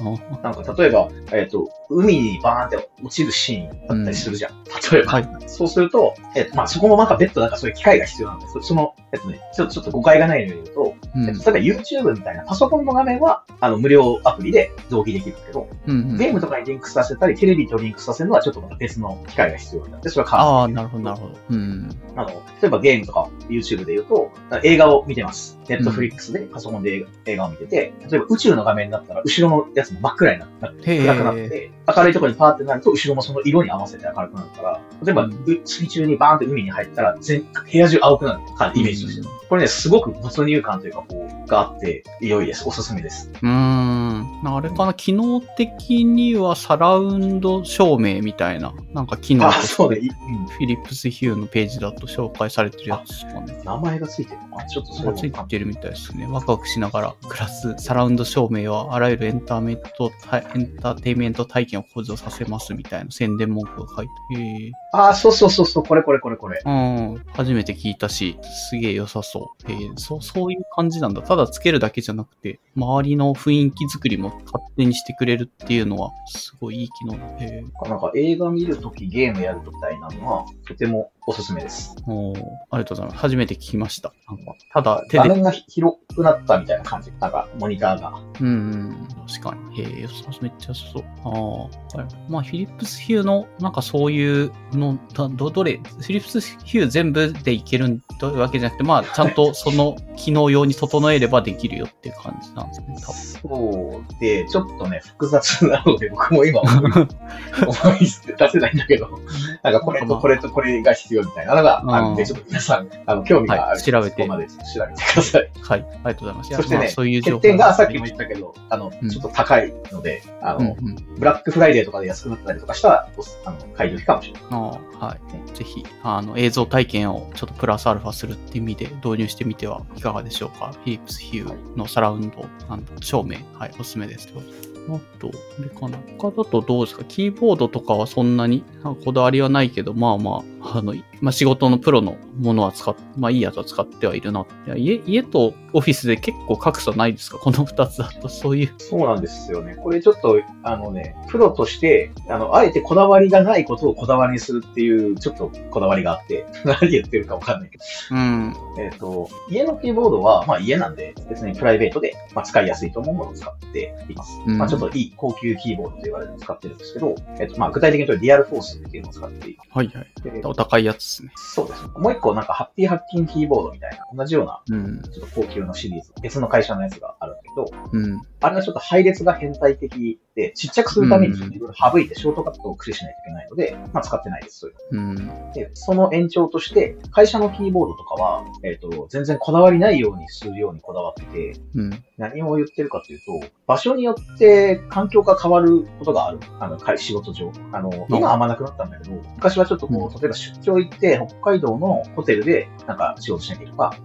なんか例えば、えっ、ー、と、海にバーンって落ちるシーンだったりするじゃん。うん、例えば、はい、そうすると、えっ、ー、と、まあ、そこもなんか別途なんかそういう機械が必要なんです。その、えっ、ー、とね、ちょっと、ちょっと誤解がないように言うと、うん、えっと、例えば YouTube みたいなパソコンの画面は、あの、無料アプリで同期できるけど、うんうん、ゲームとかにリンクさせたり、テレビとリンクさせるのはちょっとまた別の機械が必要になって、それはああ、なるほど、なるほど。うん。あの、例えばゲームとか YouTube で言うと、映画を見てます。ネットフリックスでパソコンで映画を見てて、例えば宇宙の画面だったら、後ろのやつも真っ暗になって、暗くなって、明るいところにパーってなると、後ろもその色に合わせて明るくなるから、例えば、水中にバーンって海に入ったら、全、部屋中青くなるイメージとして。これね、すごく没入感というか、こう、があって、良いです。おすすめです。うん。あれかな、機能的にはサラウンド照明みたいな、なんか機能として、フィリップスヒューのページだと紹介されてるやつかね。名前がついてるのかちょっとそうついてるみたいですね。ワクワクしながら暮らすサラウンド照明はあらゆるエンターメント、エンターテイメント体験を向上させますみたいな宣伝文句が書いて。へああ、そうそうそうそう、これこれこれこれ。うん。初めて聞いたし、すげえ良さそう。へえ、そう、そういう感じなんだ。ただつけるだけじゃなくて、周りの雰囲気作りも勝手にしてくれるっていうのは、すごいいい機能だ。へえ。なんか映画見るとき、ゲームやるみたいなのは、とてもおすすめです。おありがとうございます。初めて聞きました。なんかただ、手で。が広くなったみたいな感じ。なんか、モニターが。うん、確かに。へえ、めっちゃそう。ああ、はい。まあ、フィリップスヒューの、なんかそういうの、ど、どれ、フィリップスヒュー全部でいけるというわけじゃなくて、まあ、ちゃんとその機能用に整えればできるよっていう感じなんですね、多分。そうで、ちょっとね、複雑なので、僕も今思い、*laughs* 思い出せないんだけど、なんかこれとこれとこれが必要みたいなのがあるんで、ちょっと皆さん、あの、興味がある、調べて。まで調べてください。はい。ありがとうございます。そしてね、そういう欠点がさっきも言ったけど、あの、ちょっと高いので、あの、ブラックフライデーとかで安くなったりとかしたら、あの、買い時かもしれない。あはい。ぜひ、あの、映像体験をちょっとプラスアルファするっていう意味で導入してみてはいかがでしょうか。フィリップスヒューのサラウンド、照明、はい、おすすめです。あと、あれかな。他だとどうですかキーボードとかはそんなにこだわりはないけど、まあまあ、あの、まあ仕事のプロのものは使っ、まあいいやつは使ってはいるな。家、家とオフィスで結構格差ないですか？この二つだと、そういう。そうなんですよね。これちょっと、あのね、プロとして、あの、あえてこだわりがないことをこだわりにするっていう、ちょっとこだわりがあって、*laughs* 何言ってるかわかんないけど。うん。えっ、ー、と、家のキーボードは、まあ家なんで、別にプライベートで、まあ、使いやすいと思うものを使っています。うん、まあちょっといい高級キーボードと言われるのを使ってるんですけど、えっ、ー、と、まあ具体的に言うとリアルフォースっていうのを使っている。はいはい。お高いやつですね。そうです。もう一個なんかハッピーハッキンキーボードみたいな、同じような、うん、ちょっと高級のシリーズ、別の会社のやつがあるんだけど、うん、あれはちょっと配列が変態的て、ちっちゃくするためにいろいろ省いてショートカットを駆使しないといけないので、まあ使ってないです、そういうの。うん、で、その延長として、会社のキーボードとかは、えっ、ー、と、全然こだわりないようにするようにこだわってて、うん、何を言ってるかというと、場所によって環境が変わることがある。あの、仕事上。あの、今はあんまなくなったんだけど、昔はちょっとこう、例えば出張行って、北海道のホテルでなんか仕事しなきゃいけないとか、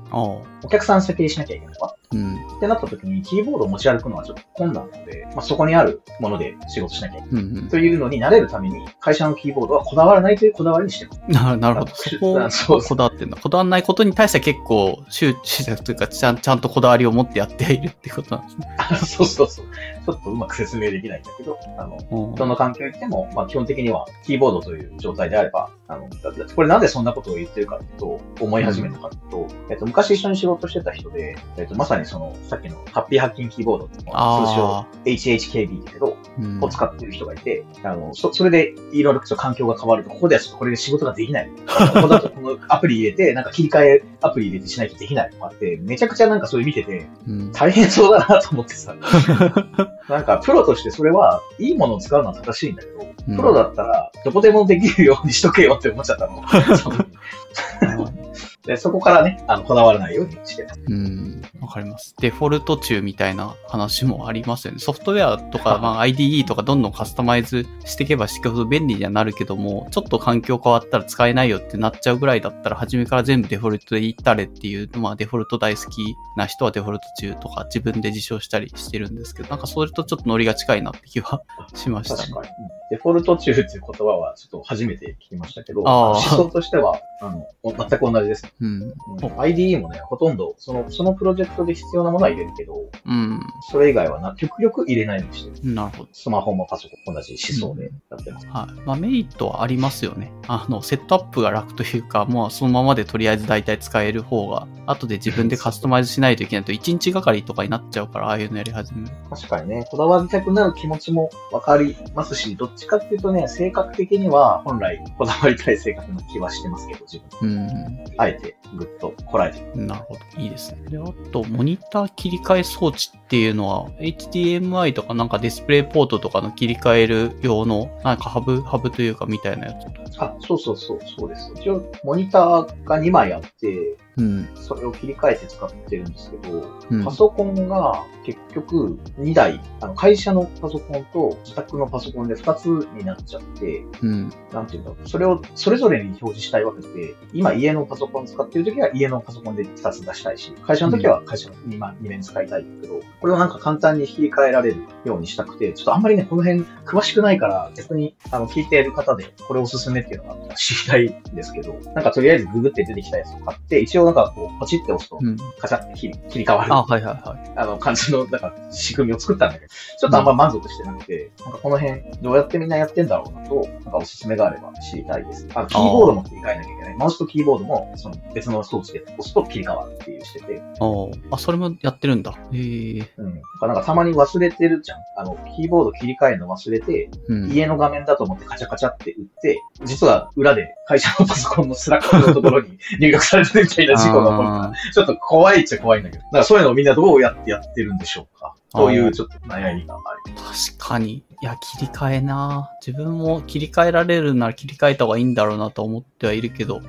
お客さん設計しなきゃいけないとか、うん、ってなった時に、キーボードを持ち歩くのはちょっと困難なので、まあ、そこにあるもので仕事しなきゃいけない。うんうん、というのに慣れるために、会社のキーボードはこだわらないというこだわりにしてます。*laughs* ななるほど。そこそうこだわってんだ。こだわらないことに対しては結構、周知というかちゃん、ちゃんとこだわりを持ってやっているってことなんですね。そうそうそう。ちょっとうまく説明できないんだけど、あの、どの環境に行っても、まあ基本的にはキーボードという状態であれば、あの、これなんでそんなことを言ってるかというと、思い始めたかというと、うん、えっと、昔一緒に仕事してた人で、えっと、まさにその、さっきのハッピーハッキンキーボードっていうのは、通称 HHKB だけど、うん、を使ってる人がいて、あの、そ、それでいろいろ環境が変わると、ここではちょっとこれで仕事ができない。*laughs* ここだとこのアプリ入れて、なんか切り替えアプリ入れてしないとできないとかって、めちゃくちゃなんかそれ見てて、大変そうだなと思ってさ、*laughs* なんかプロとしてそれはいいものを使うのは正しいんだけど、プロだったらどこでもできるようにしとけよって思っちゃったの。*laughs* *laughs* で、そこからね、あの、こだわらないようにしてます。うん。わかります。デフォルト中みたいな話もありますよね。ソフトウェアとか、まあ IDE とかどんどんカスタマイズしていけばしていくほど便利にはなるけども、ちょっと環境変わったら使えないよってなっちゃうぐらいだったら、初めから全部デフォルトでいったれっていう、まあデフォルト大好きな人はデフォルト中とか自分で実証したりしてるんですけど、なんかそれとちょっとノリが近いなって気はしました、ね。確かに。デフォルト中っていう言葉はちょっと初めて聞きましたけど、思想としては、あの、全く同じです。うん。IDE もね、ほとんど、その、そのプロジェクトで必要なものは入れるけど、うん。それ以外はな、極力入れないようにしてる。なるほど。スマホもパソコン同じ思想でやってます。うん、はい。まあメリットはありますよね。あの、セットアップが楽というか、もうそのままでとりあえず大体使える方が、後で自分でカスタマイズしないといけないと1日がかりとかになっちゃうから、ああいうのやり始める。確かにね、こだわりたくなる気持ちもわかりますし、どっちかっていうとね、性格的には本来こだわりたい性格の気はしてますけど、自分。うん。あえてぐっとこらえてなるほど。いいですね。で、あと、モニター切り替え装置っていうのは、HDMI とかなんかディスプレイポートとかの切り替える用の、なんかハブ、ハブというかみたいなやつあ、そうそうそう、そうです。一応、モニターが2枚あって、うん、それを切り替えて使ってるんですけど、うん、パソコンが結局2台、あの会社のパソコンと自宅のパソコンで2つになっちゃって、うん、なんていうんだろう、それをそれぞれに表示したいわけで、今家のパソコン使ってる時は家のパソコンで2つ出したいし、会社の時は会社の 2, 2面使いたいんだけど、これをなんか簡単に切り替えられるようにしたくて、ちょっとあんまりね、この辺詳しくないから、逆にあの聞いている方でこれおすすめっていうのが知りたいんですけど、なんかとりあえずググって出てきたやつを買って、一応なんかこう、ポチって押すと、カチャって切り切り替わる。あ、はいはいはい。あの、感じの、なんか、仕組みを作ったんだけど、ちょっとあんま満足してなくて、うん、なんかこの辺、どうやってみんなやってんだろうなと、なんかおすすめがあれば知りたいです。あキーボードも切り替えなきゃいけない。マウスとキーボードも、その別の装置で押すと切り替わるっていうしてて。ああ、それもやってるんだ。へえ。うん。なんかたまに忘れてるじゃん。あの、キーボード切り替えるの忘れて、うん、家の画面だと思ってカチャカチャって打って、実は裏で会社のパソコンの Slack のところに入力されてるみたいな事故が起こるから、ちょっと怖いっちゃ怖いんだけど。だからそういうのをみんなどうやってやってるんでしょうか。というちょっと悩みがあります。確かに。いや、切り替えな自分も切り替えられるなら切り替えた方がいいんだろうなと思ってはいるけど、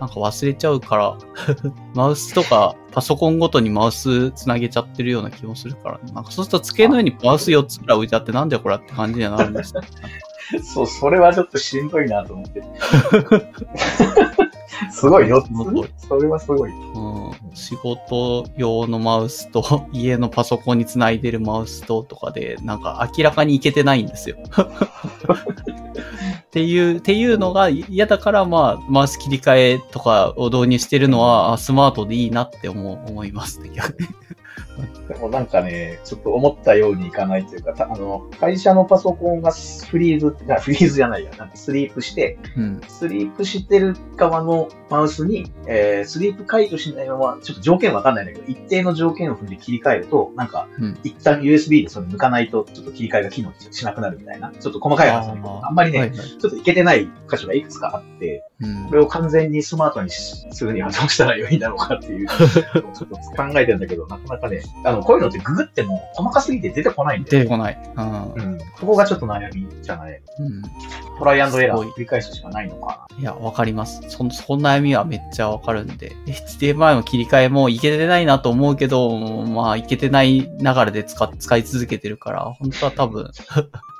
なんか忘れちゃうから *laughs* マウスとかパソコンごとにマウスつなげちゃってるような気もするから、ね、なんかそうすると机の上にマウス4つくらい置いてあってなんでこれって感じにはなるんですよ。*laughs* そう、それはちょっとしんどいなと思って。*laughs* すごいよ。それはすごい。うん。仕事用のマウスと *laughs* 家のパソコンにつないでるマウスととかで、なんか明らかにいけてないんですよ。*laughs* っていう、っていうのが嫌だから、まあ、マウス切り替えとかを導入してるのは、スマートでいいなって思思いますね、逆に。でもなんかね、ちょっと思ったようにいかないというか、あの、会社のパソコンがフリーズ、フリーズじゃないや、なんかスリープして、うん、スリープしてる側のマウスに、えー、スリープ解除しないまま、ちょっと条件わかんないんだけど、一定の条件を踏んで切り替えると、なんか、うん、一旦 USB でそれ抜かないと、ちょっと切り替えが機能しなくなるみたいな、ちょっと細かい話だけど、あんまりね、はいはい、ちょっといけてない箇所がいくつかあって、うん、これを完全にスマートにするにはどうしたらよいんだろうかっていう、ちょっと考えてるんだけど、なかなかね、あの、こういうのってググっても細かすぎて出てこないんで。出てこない。うん。うん。そこがちょっと悩みじゃない。うん。トライアンドエラー繰り返すしかないのかな。いや、わかります。そ、そんな悩みはめっちゃわかるんで。HDMI の切り替えもいけてないなと思うけど、まあ、いけてない流れで使、使い続けてるから、本当は多分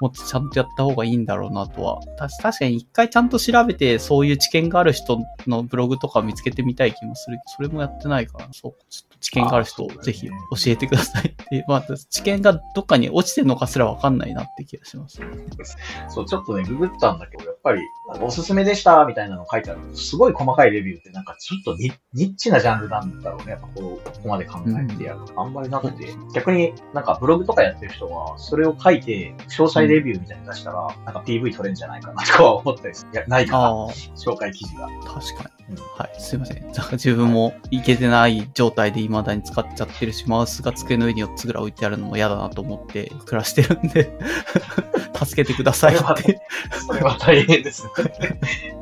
もっとちゃんとやった方がいいんだろうなとは。確かに一回ちゃんと調べて、そういう知見がある人のブログとか見つけてみたい気もする。それもやってないから、そう、ちょっと知見がある人、ぜひ教えてくださいって。まあ、知見がどっかに落ちてるのかすらわかんないなって気がします。そう、ちょっとね、ググったんだけど、やっぱり、おすすめでしたみたいなの書いてある。すごい細かいレビューってなんかちょっとニッチなジャンルなんだろうね。やっぱこう、ここまで考えてやる。うん、あんまりなくて、逆になんかブログとかやってる人は、それを書いて、詳細レビューみたいに出したら、なんか PV 取れんじゃないかなとか思ったりする。いや、ないかな。紹介記事が。確かに。うん、はい、すいません。*laughs* 自分もいけてない状態で未だに使っちゃってるし、マウスが机の上に4つぐらい置いてあるのも嫌だなと思って暮らしてるんで *laughs* 助けてくださいって。それは大変ですね。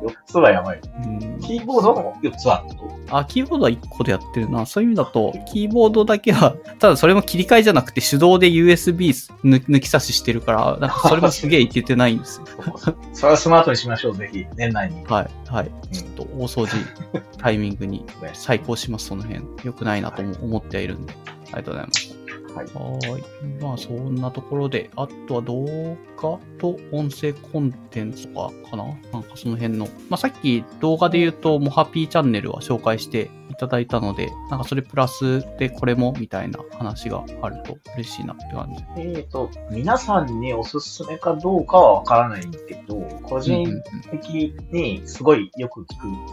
4つはやばい。うんキーボードも4つあるとあ、キーボードは1個でやってるな。そういう意味だと、キーボードだけは、ただそれも切り替えじゃなくて手動で USB 抜き差ししてるから、なんか *laughs* それもすげえいけてないんですよ。*laughs* それはスマートにしましょう、ぜひ、年内に。はい、はい。ちょっと大掃除タイミングに再考します、その辺。良くないなと思ってはいるんで。ありがとうございます。はい。はい。まあ、そんなところで、あとは動画と音声コンテンツとかかな？なんかその辺の。まあ、さっき動画で言うと、モハピーチャンネルは紹介していただいたので、なんかそれプラスでこれもみたいな話があると嬉しいなって感じ。えっ、ー、と、皆さんにおすすめかどうかはわからないけど、個人的にすごいよく聞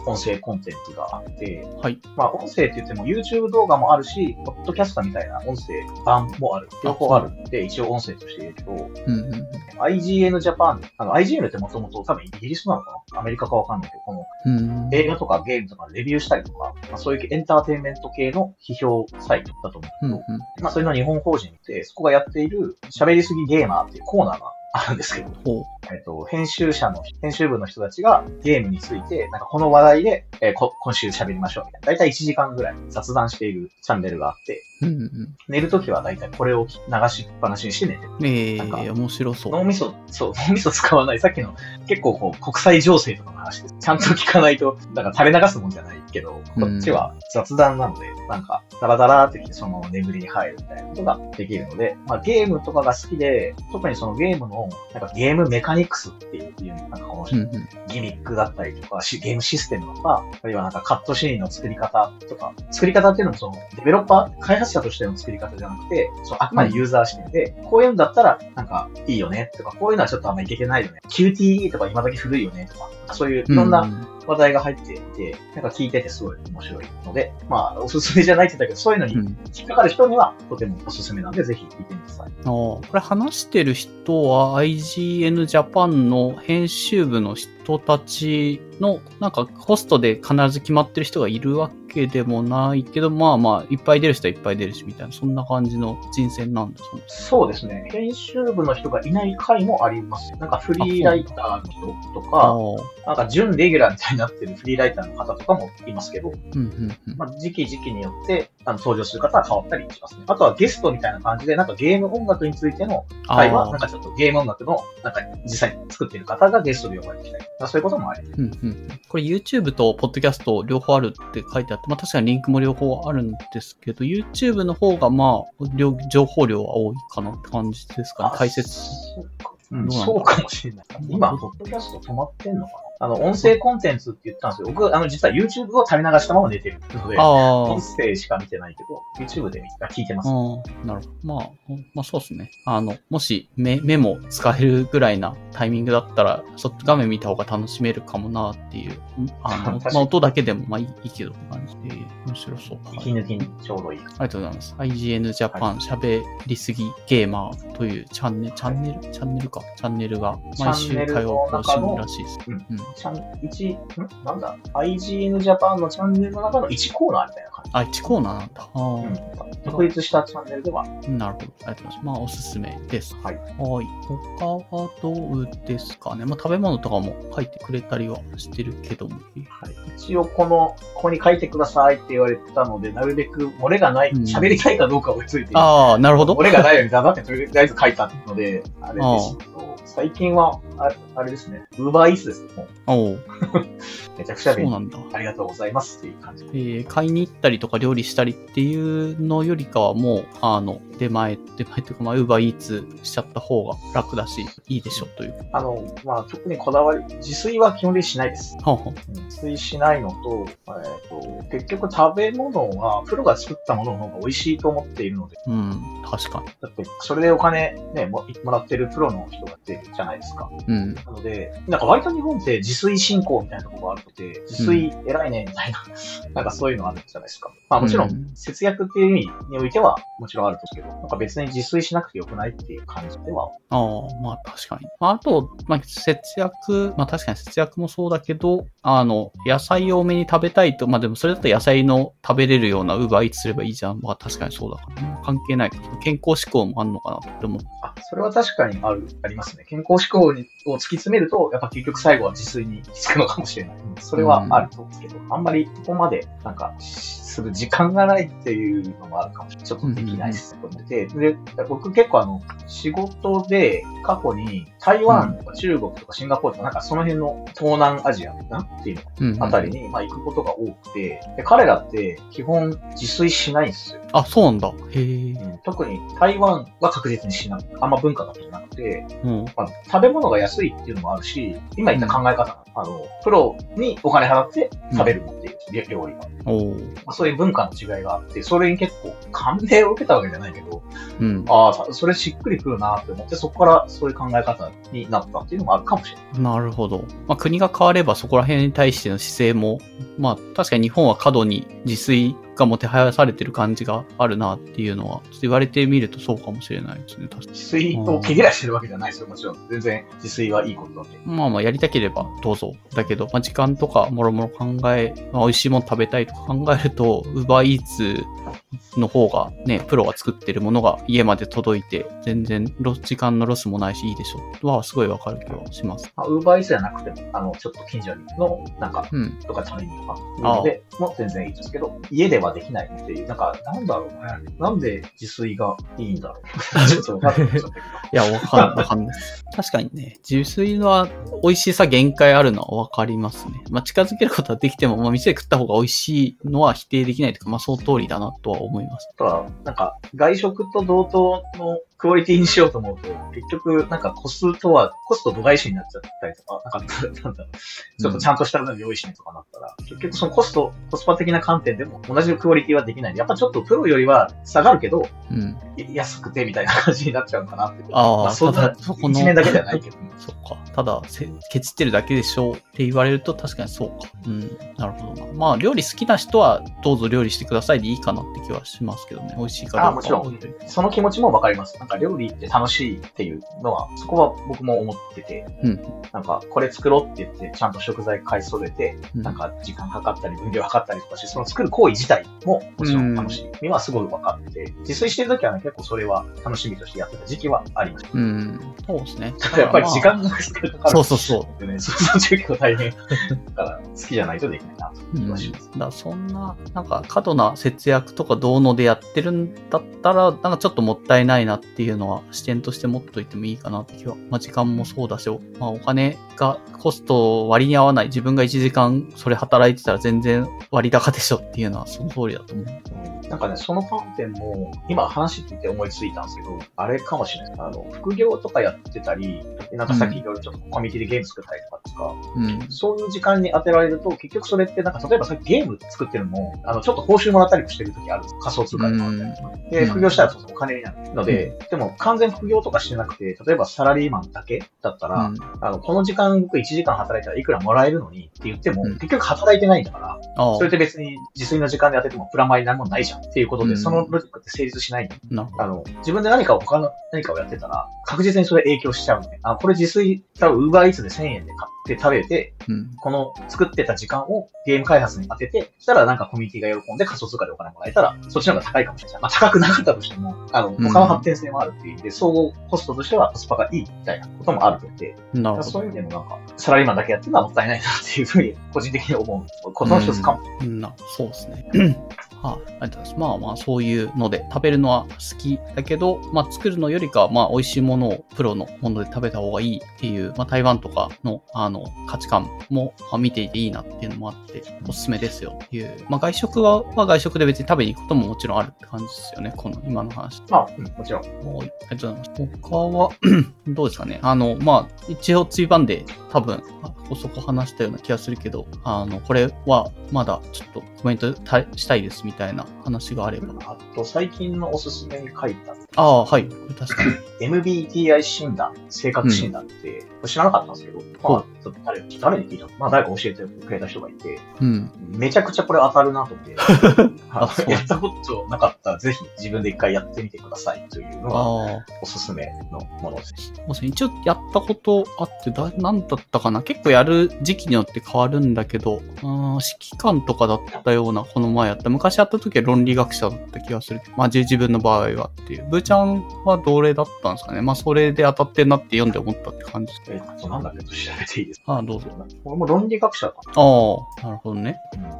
く音声コンテンツがあって、はい。まあ、音声って言っても YouTube 動画もあるし、ポッドキャストみたいな音声版もある。両方あるんで、一応音声として言うと、うんうん IGN Japan、あの、IGN ってもともと多分イギリスなのかな？アメリカかわかんないけど、この映画とかゲームとかレビューしたりとか、まあ、そういうエンターテインメント系の批評サイトだと思う。けど、うんうん、まあ、それの日本法人で、そこがやっている喋りすぎゲーマーっていうコーナーがあるんですけど、えっと、編集者の、編集部の人たちがゲームについて、なんかこの話題で、えー、今週喋りましょうみたいな。だいたい1時間ぐらい雑談しているチャンネルがあって、うんうん、寝るときはだいたいこれを流しっぱなしにして寝てる。ええー、面白そう。脳みそ、そう、脳みそ使わない。さっきの結構こう、国際情勢とかの話です。ちゃんと聞かないと、だから垂れ流すもんじゃないけど、こっちは雑談なので、なんか、ダラダラってきてその眠りに入るみたいなことができるので、まあゲームとかが好きで、特にそのゲームの、なんかゲームメカニクスっていう、なんかこの、ギミックだったりとか、ゲームシステムとか、あるいはなんかカットシーンの作り方とか、作り方っていうのもその、デベロッパー、開発者としての作り方じゃなくて、そのあくまでユーザー視点で、こういうんだったら、なんか、いいよねとか、こういうのはちょっとあんまいけてないよね。QTE とか今時古いよねとか、そういういろんな話題が入っていて、なんか聞いててすごい面白いので、まあ、おすすめじゃないって言ったけど、そういうのに引っかかる人にはとてもおすすめなんで、ぜひ聞いてみてください。あこれ話してる人は IGN Japan の編集部の人たちの、なんかホストで必ず決まってる人がいるわけでもないけど、まあまあ、いっぱい出る人はいっぱい出るし、みたいな、そんな感じの人選なんですね。そうですね。編集部の人がいない回もあります。なんかフリーライターの人とか、なんか準レギュラーみたいになってるフリーライターの方とかもいますけど、まあ、時期時期によってあの登場する方は変わったりしますね。あとはゲストみたいな感じで、なんかゲーム音楽についての会話、なんかちょっとゲーム音楽の、なんか実際に作ってる方がゲストで呼ばれてきたり、そういうこともあり。うんうん、これ YouTube と Podcast 両方あるって書いてあって、まあ確かにリンクも両方あるんですけど、YouTube の方がまあ、情報量は多いかなって感じですかね、解説。そうか。うん、そうかもしれない。今、ポッドキャスト止まってんのかな？あの、音声コンテンツって言ったんですよ。僕、あの、実は YouTube を垂れ流したまま寝てるので、音声しか見てないけど、YouTube で聞いてます。なるほど。まあ、まあそうですね。あの、もし目、目も使えるぐらいなタイミングだったら、そっち画面見た方が楽しめるかもなっていう。あの、*laughs* まあ音だけでもまあいいけどって感じで、面白そう。息抜きにちょうどいい。ありがとうございます。IGN Japan 喋、りすぎゲーマーというチャンネル、チャンネル、チャンネルか。チャンネルが毎週火曜更新らしいです。うん。チャン、1、ん？なんだ ?IGN Japan のチャンネルの中の1コーナーみたいな感じあ、1コーナーなんだ。あうん、独立したチャンネルでは。なるほど。ありがとうございます。まあ、おすすめです。はい。はい。他はどうですかね。まあ、食べ物とかも書いてくれたりはしてるけども。はい。一応、この、ここに書いてくださいって言われてたので、なるべく漏れがない、喋、うん、りたいかどうかをついてああ、なるほど。漏れがないように黙ってとりあえず書いたので、あれですけど、最近は、ああれですね、ウーバーイースですね。お *laughs* めちゃくちゃ便利。そうなんだ。ありがとうございますっていう感じ。えー、買いに行ったりとか料理したりっていうのよりかはもう、あの、出前、出前というか、まあ、ウーバーイーツしちゃった方が楽だし、いいでしょという。あの、まあ、特にこだわり、自炊は基本的にしないです。はは自炊しないのと、えっ、ー、と、結局食べ物は、プロが作ったものの方が美味しいと思っているので。うん、確かに。だって、それでお金ね、ももらってるプロの人がってるじゃないですか。うん。なので、なんか割と日本って自炊進行みたいなところがあるので、自炊偉いね、みたいな、うん、なんかそういうのがあるじゃないですか。まあもちろん、節約っていう意味においては、もちろんあるんですけど、なんか別に自炊しなくてよくないっていう感じでは。ああ、まあ確かに。あと、まあ節約、まあ確かに節約もそうだけど、あの、野菜多めに食べたいと、まあでもそれだと野菜の食べれるようなウーバーイーツすればいいじゃん。まあ確かにそうだから、ね、関係ない。健康志向もあるのかなって思って。あ、それは確かにある、ありますね。健康志向にを突き詰めると、やっぱ結局最後は自炊に行き着くのかもしれない。それはあると思うんですけど、あんまりここまで、なんか、する時間がないっていうのもあるかもしれない。ちょっとできないですね。で、僕結構あの、仕事で過去に台湾とか中国とかシンガポールとかなんかその辺の東南アジアなっていうのあたりに、まあ行くことが多くて、で彼らって基本自炊しないんですよ。あ、そうなんだ。へえ、特に台湾は確実にしなくあんま文化がなくて、うん、まあ、食べ物が安いっていうのもあるし、今言った考え方、うん、あの、プロにお金払って食べるっていう、料理が。まあ、そういう文化の違いがあって、それに結構感銘を受けたわけじゃないけど、うん、ああ、それしっくりくるなって思って、そこからそういう考え方になったっていうのもあるかもしれない。なるほど。まあ、国が変わればそこら辺に対しての姿勢も、まあ、確かに日本は過度に自炊がもてはやされてる感じがあるなっていうのは、ちょっと言われてみるとそうかもしれないですね、確かに。自炊を毛嫌いしてるわけじゃないですよ、もちろん。全然自炊はいいことだって。まあまあ、やりたければどうぞ。だけど、まあ、時間とかもろもろ考え、まあ、美味しいもの食べたいとか考えると、ウーバーイーツの方がね、プロが作ってるものが家まで届いて、全然時間のロスもないしいいでしょう。はすごいわかる気はします。ウーバーイーツじゃなくても、あの、ちょっと近所にの、なんか、うん、とかチャレンジとか、でも全然いいですけど、家ではできないっていう、なんか、なんだろうね。なんで自炊がいいんだろう。*laughs* ちょっとわかんない。いや、わかんない。かんない。確かにね、自炊は美味しさ限界あるのはわかりますね。まあ、近づけることはできても、まあ、店で食った方が美味しいのは否定できないというか、まあ、その通りだなとは思います。ただ、なんか、外食と同等のクオリティにしようと思うと、結局、なんかコストは、コスト度外視になっちゃったりとか、なんか、なんだろう、ちょっとちゃんとしたの用意しねとかなったら、うん、結局そのコスト、コスパ的な観点でも同じクオリティはできないやっぱちょっとプロよりは下がるけど、うん、安くてみたいな感じになっちゃうかなって。ああ、まあ、そんな、一面だけじゃないけど、そっか。ただ、ケチってるだけでしょうって言われると確かにそうか。うん。なるほどな。まあ、料理好きな人はどうぞ料理してくださいでいいかなって気はしますけどね。美味しいから。ああ、もちろん。その気持ちもわかります。なんか料理って楽しいっていうのは、そこは僕も思ってて、うん、なんか、これ作ろうって言って、ちゃんと食材買い揃えて、うん、なんか、時間計ったり、分量計ったりとかして、その作る行為自体も、もちろん楽しい。はすごい分かって、自炊してる時はね、結構それは楽しみとしてやってた時期はありました。うん。そうですね。やっぱり時間がかかる。そうそうそう。ね、そうそう、結構大変。だから、好きじゃないとできないな、と気がします。うん、だそんな、なんか、過度な節約とかどうのでやってるんだったら、なんかちょっともったいないなっていうのは、視点として持っといてもいいかなって気は。まあ、時間もそうだし、まあ、お金がコスト割に合わない。自分が1時間それ働いてたら全然割高でしょっていうのはその通りだと思う。うん、なんかね、その観点も、今話聞いて思いついたんですけど、あれかもしれない。あの、副業とかやってたり、なんかさっきいろいろちょっとコミュニティでゲーム作ったりとかとか、うん、そういう時間に当てられると、結局それってなんか例えばさっきゲーム作ってるのも、あの、ちょっと報酬もらったりしてる時あるんです仮想通貨とか。で、副業したらそうそうお金になるので、でも完全副業とかしてなくて、例えばサラリーマンだけだったら、あの、この時間僕1時間働いたらいくらもらえるのにって言っても、結局働いてないんだから、それって別に自炊の時間で当ててもプラマイ何もないじゃんっていうことで、そのロジックって成立しない。あの、自分で何かを他の何かをやってたら、確実にそれ影響しちゃうので、あ、これ自炊、多分ウーバーイーツで1000円で買って食べて、うん、この作っってた時間をゲーム開発に当てて、そしたらなんかコミュニティが喜んで仮想通貨でお金もらえたら、そっちの方が高いかもしれない。まあ高くなかったとしても、あの、他の発展性もあるっていう意味で、総合コストとしてはコスパがいいみたいなこともあるので、なるほど。そういう意味でもなんか、サラリーマンだけやってるのはもったいないなっていうふうに、個人的に思うことの一つかも。うん、な、そうですね。はい、あ、りがとうございます。まあまあ、そういうので食べるのは好きだけど、まあ作るのよりかは、まあ美味しいものをプロのもので食べた方がいいっていう、まあ台湾とかの、あの、価値観も、まあ、見ていていいなっていうのもあって、おすすめですよっていう。まあ外食は、まあ外食で別に食べに行くことももちろんあるって感じですよね。この今の話。まあ、うん、もちろん。はい、ありがとうございます。他はどうですかね。あの、まあ、一応追番で多分、そこ話したような気がするけど、あの、これはまだちょっとコメントしたいですみみたいな話があれば。あと、最近のおすすめに書いた。ああ、はい。確かに。*coughs* MBTI 診断、性格診断って、うん、知らなかったんですけど、まあ、ちょっと誰、誰に聞いたまあ、誰か教えてくれた人がいて、うん。めちゃくちゃこれ当たるなと思って、*laughs* やったことなかったら、ぜひ自分で一回やってみてくださいというのが、おすすめのものです。一応やったことあって、だ、なんだったかな？結構やる時期によって変わるんだけど、うん、指揮官とかだったような、この前やった。昔やった時は論理学者だった気がする。まあ、自分の場合はっていう。ちゃんはどれだったんですかねまあ、それで当たってなって読んで思ったって感じです。えっと、なんだっけと調べていいですかああ、どうぞ。俺も論理学者だああ、なるほどね。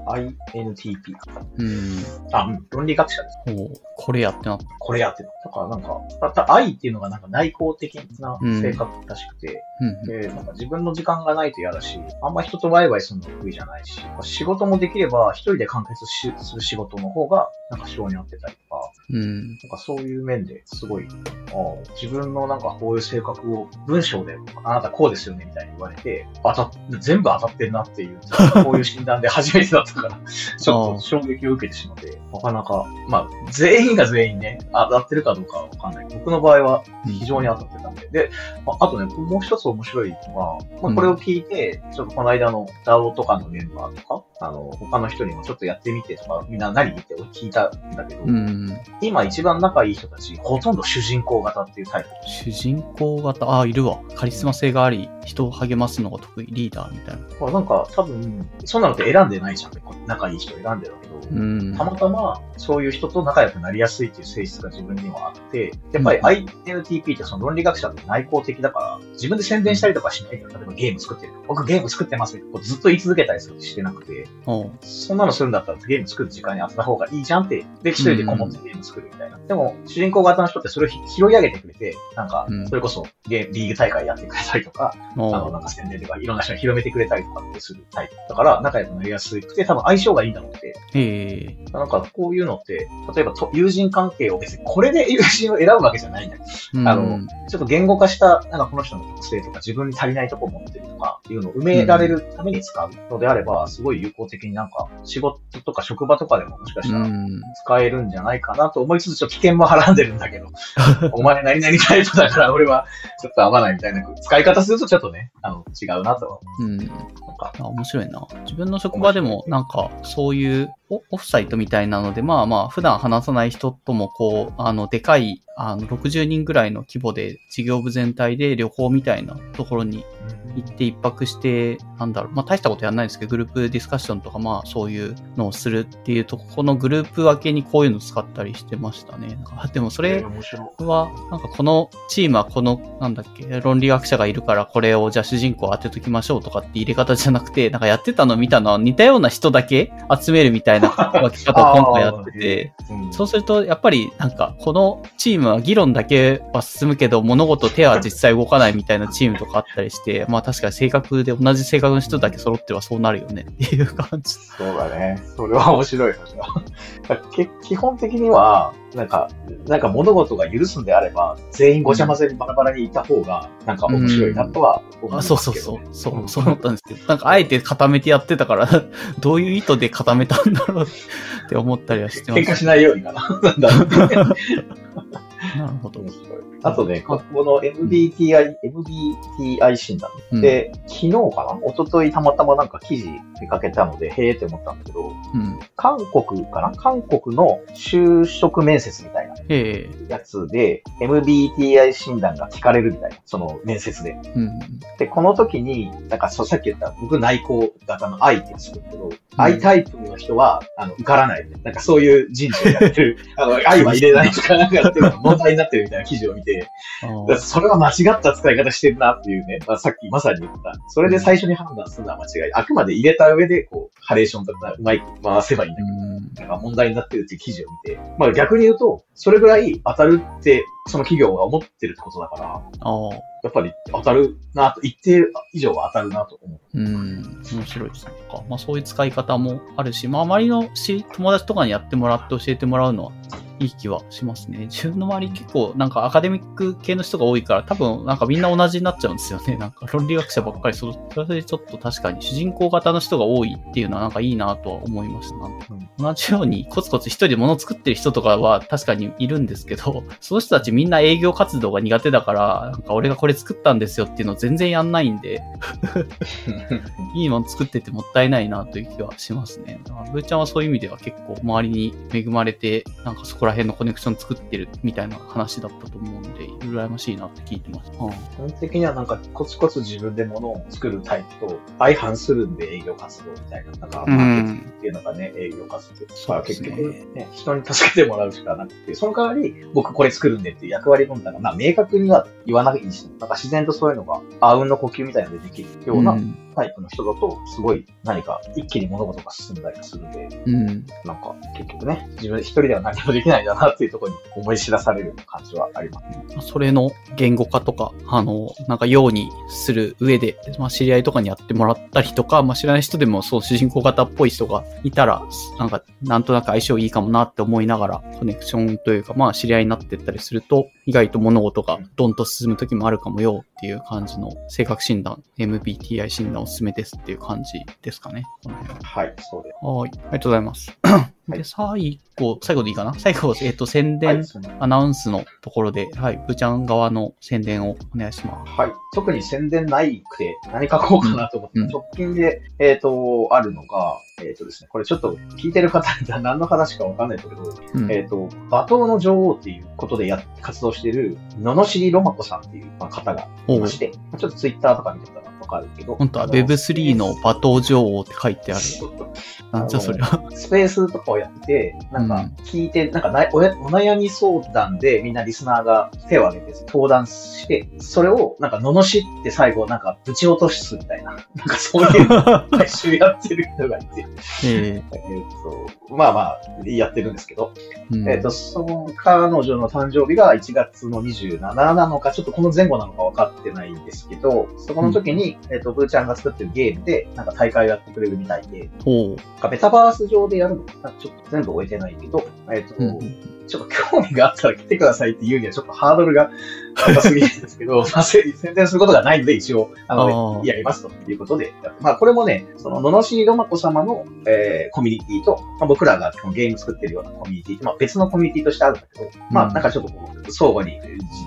INTP うん。あ、うん、論理学者です。おこれやってな。これやってなだからなんか、たった愛っていうのがなんか内向的な性格らしくて、うん、で、なんか自分の時間がないと嫌だし、あんま人とワイワイするの得意じゃないし、仕事もできれば一人で完結する仕事の方が、なんか性に合ってたりとか、うん、なんかそういう面ですごい、あ自分のなんかこういう性格を文章で、あなたこうですよねみたいに言われて、当た全部当たってるなっていう、*laughs* こういう診断で初めてだったから、*laughs* ちょっと衝撃を受けてしまって、なかなか、まあ、全員が全員ね、当たってるかどうかはわかんない。僕の場合は非常に当たってたんで。うん、で、あとね、もう一つ面白いのは、まあ、これを聞いて、ちょっとこの間の DAO とかのメンバーとか、あの、他の人にもちょっとやってみてとか、みんな何って聞いたんだけど、うん、今一番仲いい人たち、ほとんど主人公型っていうタイプ。主人公型ああ、いるわ。カリスマ性があり、人を励ますのが得意、リーダーみたいな。なんか、多分、そんなのって選んでないじゃん。仲いい人選んでるけど、うん、たまたまそういう人と仲良くなりやすいっていう性質が自分にはあって、やっぱり INTP ってその論理学者って内向的だから、自分で宣伝したりとかしないけど、例えばゲーム作ってる。僕ゲーム作ってますってずっと言い続けたりしてなくて、そんなのするんだったらゲーム作る時間に当てた方がいいじゃんって、で、一人でこもってゲーム作るみたいな。でも、主人公型の人ってそれを拾い上げてくれて、なんか、それこそゲーム、リーグ大会やってくれたりとか、あの、なんか宣伝とかいろんな人に広めてくれたりとかってするタイプ。だから仲良くなりやすくて、多分相性がいいんだろうって。へなんかこういうのって、例えば友人関係を別にこれで友人を選ぶわけじゃないんだけど、あの、ちょっと言語化した、なんかこの人の特性とか自分に足りないところを持ってるとかいうのを埋められるために使うのであれば、すごい有効的になんか仕事とか職場とかでももしかしたら使えるんじゃないかなと思いつつ、ちょっと危険もはらんでるんだけど、*laughs* お前何々タイプだから俺はちょっと合わないみたいな使い方するとちょっとね、あの、違うなと。うん。なんか面白いな。自分の職場でもなんかそういうオフサイトみたいなので、まあまあ、普段話さない人とも、こう、あの、でかい、あの、60人ぐらいの規模で、事業部全体で旅行みたいなところに行って一泊して、なんだろう、まあ大したことやんないですけど、グループディスカッションとか、まあそういうのをするっていうと、このグループ分けにこういうの使ったりしてましたね。でもそれは、なんかこのチームはこの、なんだっけ、論理学者がいるからこれをじゃあ主人公当てときましょうとかって入れ方じゃなくて、なんかやってたのを見たのは似たような人だけ集めるみたいな分け方を今回やってて、*laughs* そうするとやっぱりなんかこのチームは議論だけは進むけど物事手は実際動かないみたいなチームとかあったりして、まあ確かに性格で同じ性格の人だけ揃ってはそうなるよねっていう感じ。そうだね。そ *laughs* れは面白い基本的には、なんか、なんか物事が許すんであれば、全員ごちゃ混ぜにバラバラにいた方が、なんか面白いなとは思いますけど、そうそうそう。そう、そう思ったんですけど、なんかあえて固めてやってたから、*laughs* どういう意図で固めたんだろうって思ったりはしてます。喧嘩しないようにかな。*laughs* なるほど。あとね、この MBTI、MBTI 診断。で、うん、昨日かな？一昨日たまたまなんか記事見かけたので、へえって思ったんだけど、うん、韓国かな？韓国の就職面接みたいなやつで、MBTI 診断が聞かれるみたいな、その面接で。うん、で、この時に、なんかさっき言った僕内向型の I って言うんですけど、うん、I タイプの人は、あの、受からない。なんかそういう人事をやってる、*laughs* あの、I は入れないとかなんかやって問題になってるみたいな記事を見て、それは間違った使い方してるなっていうね、まあ、さっきまさに言った。それで最初に判断するのは間違い。あくまで入れた上で、こう、ハレーションとかうまい回せばいいんだけど、なんか問題になってるっていう記事を見て、まあ逆に言うと、それぐらい当たるって、その企業が思ってるってことだから、やっぱり当たるなと、一定以上は当たるなと思う。うん、面白いですね。まあそういう使い方もあるし、まあ周りのし友達とかにやってもらって教えてもらうのはいい気はしますね。自分の周り結構なんかアカデミック系の人が多いから多分なんかみんな同じになっちゃうんですよね。なんか論理学者ばっかりそれでちょっと確かに主人公型の人が多いっていうのはなんかいいなとは思いました。同じようにコツコツ一人で物作ってる人とかは確かにいるんですけど、*laughs* その人たちみんな営業活動が苦手だから、なんか俺がこれ作ったんですよっていうのを全然やんないんで *laughs* いいもの作っててもったいないなという気はしますね。ブーちゃんはそういう意味では結構周りに恵まれて、なんかそこら辺のコネクション作ってるみたいな話だったと思うんで、羨ましいなって聞いてます。うん、基本的にはなんかコツコツ自分で物を作るタイプと相反するんで営業活動みたいな、なんかマーケティングっていうのがね、営業活動。そう、結局ね、人に助けてもらうしかなくて、その代わり僕これ作るんでっていう役割分担が、まあ明確には言わないにしても、なんか自然とそういうのが、あうんの呼吸みたいなのでできるような、タイプの人だと、すごい何か一気に物事が進んだりするんで、うん、なんか結局ね、自分一人では何もできないんだなっていうところに思い知らされる感じはあります、それの言語化とか、あの、なんかようにする上で、まあ知り合いとかにやってもらったりとか、まあ知らない人でもそう主人公型っぽい人がいたら、なんかなんとなく相性いいかもなって思いながら、コネクションというか、まあ知り合いになってったりすると、意外と物事がドンと進む時もあるかもよっていう感じの性格診断、MBTI 診断おすすめですっていう感じですかね。はい、そうです。はい、ありがとうございます。*coughs* で、最後、最後でいいかな？最後、えっ、ー、と、宣伝、はい、アナウンスのところで、はい、ブーちゃん側の宣伝をお願いします。はい。特に宣伝ないくて、何書こうかなと思って、うん、直近で、えっ、ー、と、あるのが、えっ、ー、とですね、これちょっと聞いてる方には何の話かわかんないんだけど、うん、えっ、と、罵倒の女王っていうことでや、活動している、ののしりろまこさんっていう方がいまして、ちょっとツイッターとか見てたらわかるけど。本当は Web3 の罵倒女王って書いてある。なんじゃそれは。スペースとかをやってて、なんか聞いて、うん、なんかおお悩み相談でみんなリスナーが手を挙げて登壇して、それをなんか罵って最後なんかぶち落とすみたいな、なんかそういう *laughs* 毎週やってる人がいて、えー、とまあまあやってるんですけど、うん、えっ、ー、と、その彼女の誕生日が1月の27なのか、ちょっとこの前後なのか分かってないんですけど、そこの時に、うん、えっ、ー、と、ブーちゃんが作ってるゲームで、なんか大会をやってくれるみたいで、メタバース上でやるのかちょっと全部終えてないけど、えっ、ー、と、うんちょっと興味があったら来てくださいって言うにはちょっとハードルが高すぎるんですけど、まあ、宣伝することがないので一応、あの、やりますということで。まあ、これもね、その、ののしりろまこ様の、えー、コミュニティと、まあ、僕らがゲーム作ってるようなコミュニティと、まあ、別のコミュニティとしてあるんだけど、まあ、なんかちょっとこう、相互に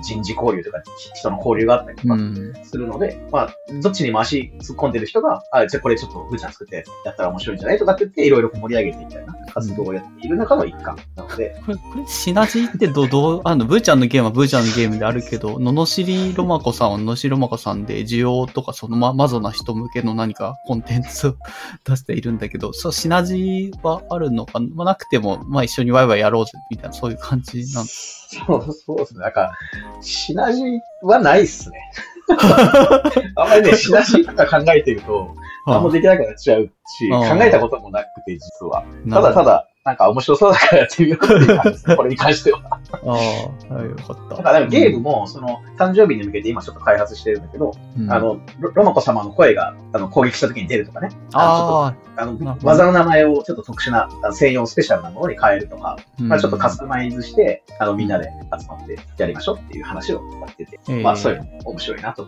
人事交流とか、人の交流があったりとかするので、うん、まあ、どっちにも足突っ込んでる人が、あ、じゃあこれちょっとぐーちゃん作ってやったら面白いんじゃない？とかって言って、いろいろ盛り上げていきたいな活動をやっている中の一環なので。これ、これ、シナジーってど、どう、あの、ブーちゃんのゲームはブーちゃんのゲームであるけど、ののしりロマコさんはしりロマコさんで、需要とかそのま、まぞな人向けの何かコンテンツを *laughs* 出しているんだけど、そう、シナジーはあるのかまあ、なくても、まあ一緒にワイワイやろうぜ、みたいな、そういう感じなんですそう、そうですね。なんか、シナジーはないっすね。*laughs* あんまりね、シナジーとか考えてると、何もできなくなっちゃうし、考えたこともなくて、実は。ただただ、なんか面白そうだからやってみようっていう感じです。これに関しては。ああ、よかった。だからゲームも、その、誕生日に向けて今ちょっと開発してるんだけど、うん、あのロ、ロマコ様の声が、あの、攻撃した時に出るとかね。ああ。あの、技の名前をちょっと特殊な、専用スペシャルなものに変えるとか、うん、まあちょっとカスタマイズして、あの、みんなで集まってやりましょうっていう話をやってて、えー、まあそういうの面白いなと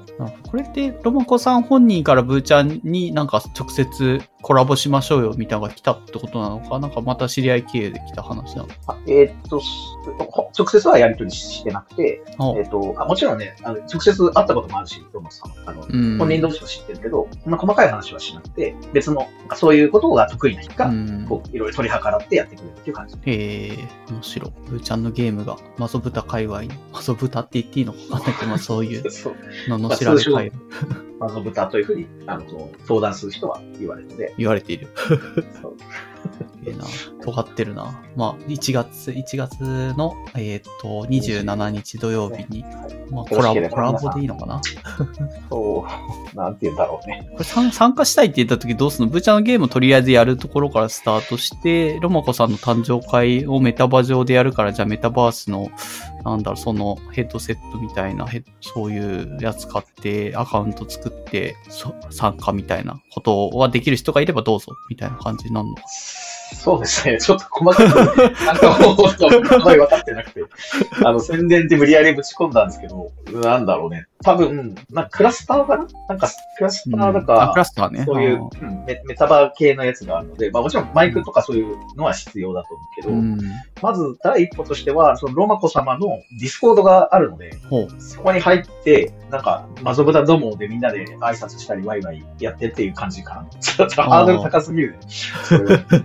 これって、ロマコさん本人からブーちゃんになんか直接コラボしましょうよみたいなのが来たってことなのか、なんかまた知り合い経営で来た話なの？あえー、っと、直接はやり取りしてなくて、えっ、とあ、もちろんね、あの直接会ったこともあるし、どうもさあの、本人同士は知ってるけど、そんな細かい話はしなくて、別の、そういうことが得意な人が、こう、いろいろ取り計らってやってくれるっていう感じ。へえ、面白い。ブーちゃんのゲームが、マゾブタ界隈に、マゾブタって言っていいのかわかんないけど、まあそうい *laughs* う、のの知られ界隈。マゾブタというふうに、あの、相談する人は言われて言われている。そう。*laughs* ええな。尖ってるな。まあ、1月、1月の、えっ、ー、と、27日土曜日に、まあ、コラボ、コラボでいいのかな？*laughs* そう、なんて言うんだろうね。これ参加したいって言った時どうするの？ブーちゃんのゲームをとりあえずやるところからスタートして、ロマコさんの誕生会をメタバ上でやるから、じゃあメタバースの、なんだろう、そのヘッドセットみたいな、そういうやつ買って、アカウント作作って、参加みたいなことはできる人がいればどうぞ、みたいな感じになるのか。そうですね。ちょっと細かく、なんかもう、あんまり分かってなくて、*laughs* あの、宣伝って無理やりぶち込んだんですけど、なんだろうね。多分、なんかクラスターかな？なんか、クラスターだか、うん、クラスターね。そういう、うん、メメタバー系のやつがあるので、まあもちろんマイクとかそういうのは必要だと思うけど、うん、まず第一歩としては、そのロマコ様の Discord があるので、そこに入って、なんか、マゾブタどもでみんなで挨拶したりワイワイやってっていう感じかな。ちょっとハードル高すぎるね。*laughs*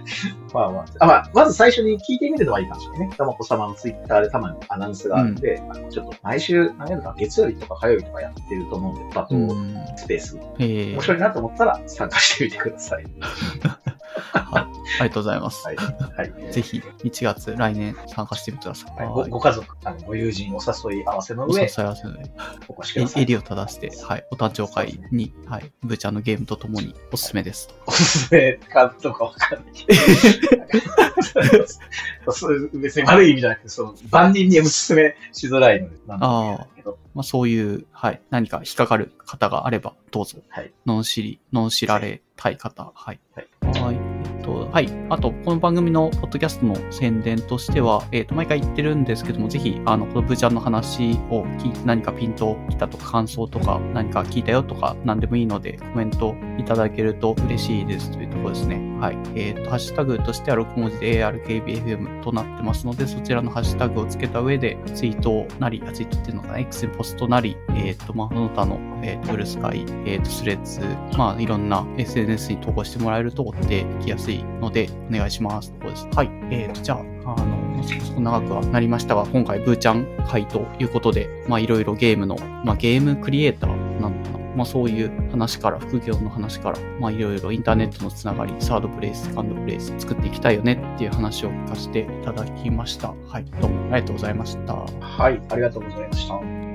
*laughs* まあまあ、あまあ、まず最初に聞いてみるのはいいかもしれないね。たまこ様のツイッターでたまにアナウンスがあるんで、うん、ちょっと毎週、何やるか、月曜日とか火曜日とかやってると思うんで、バトスペース。面白いなと思ったら参加してみてください。*laughs* はい、ありがとうございます。はい。はい、ぜひ、1月、来年参加してみてください。はい、ごご家族、あのご友人、お誘い合わせの上、お誘い合わせの上、お越しください。襟を正して、はい、お誕生会に、はい、ブーちゃんのゲームとともにおすすめです。おすすめかどうかわかんないけど。別に悪い意味じゃなくて、その、万人におすすめしづらいので、なんだけど。まあ、そういう、はい、何か引っかかる方があれば、どうぞ。はい。のん知り、のん知られたい方、はい。はいはい。えっと、はい。あと、この番組のポッドキャストの宣伝としては、えっと、毎回言ってるんですけども、ぜひ、あの、このブーちゃんの話を聞いて、何かピント来たとか、感想とか、何か聞いたよとか、何でもいいので、コメントいただけると嬉しいですというところですね。はい。えっと、ハッシュタグとしては6文字で ARKBFM となってますので、そちらのハッシュタグをつけた上で、ツイートなり、ツイートっていうのかな、X にポストなり、えっと、まあ、その他の、えっと、ブルスカイ、えっと、スレッズ、まあ、いろんな SNS に投稿してもらえると追っていきやすいので、お願いします。ところです。はい。えーと、じゃあ、あの、そこ長くはなりましたが、今回、ブーちゃん会ということで、まあ、いろいろゲームの、まあ、ゲームクリエイターなのかな。まあ、そういう話から、副業の話から、まあ、いろいろインターネットのつながり、サードプレイス、セカンドプレイス作っていきたいよねっていう話を聞かせていただきました。はい。どうもありがとうございました。はい。ありがとうございました。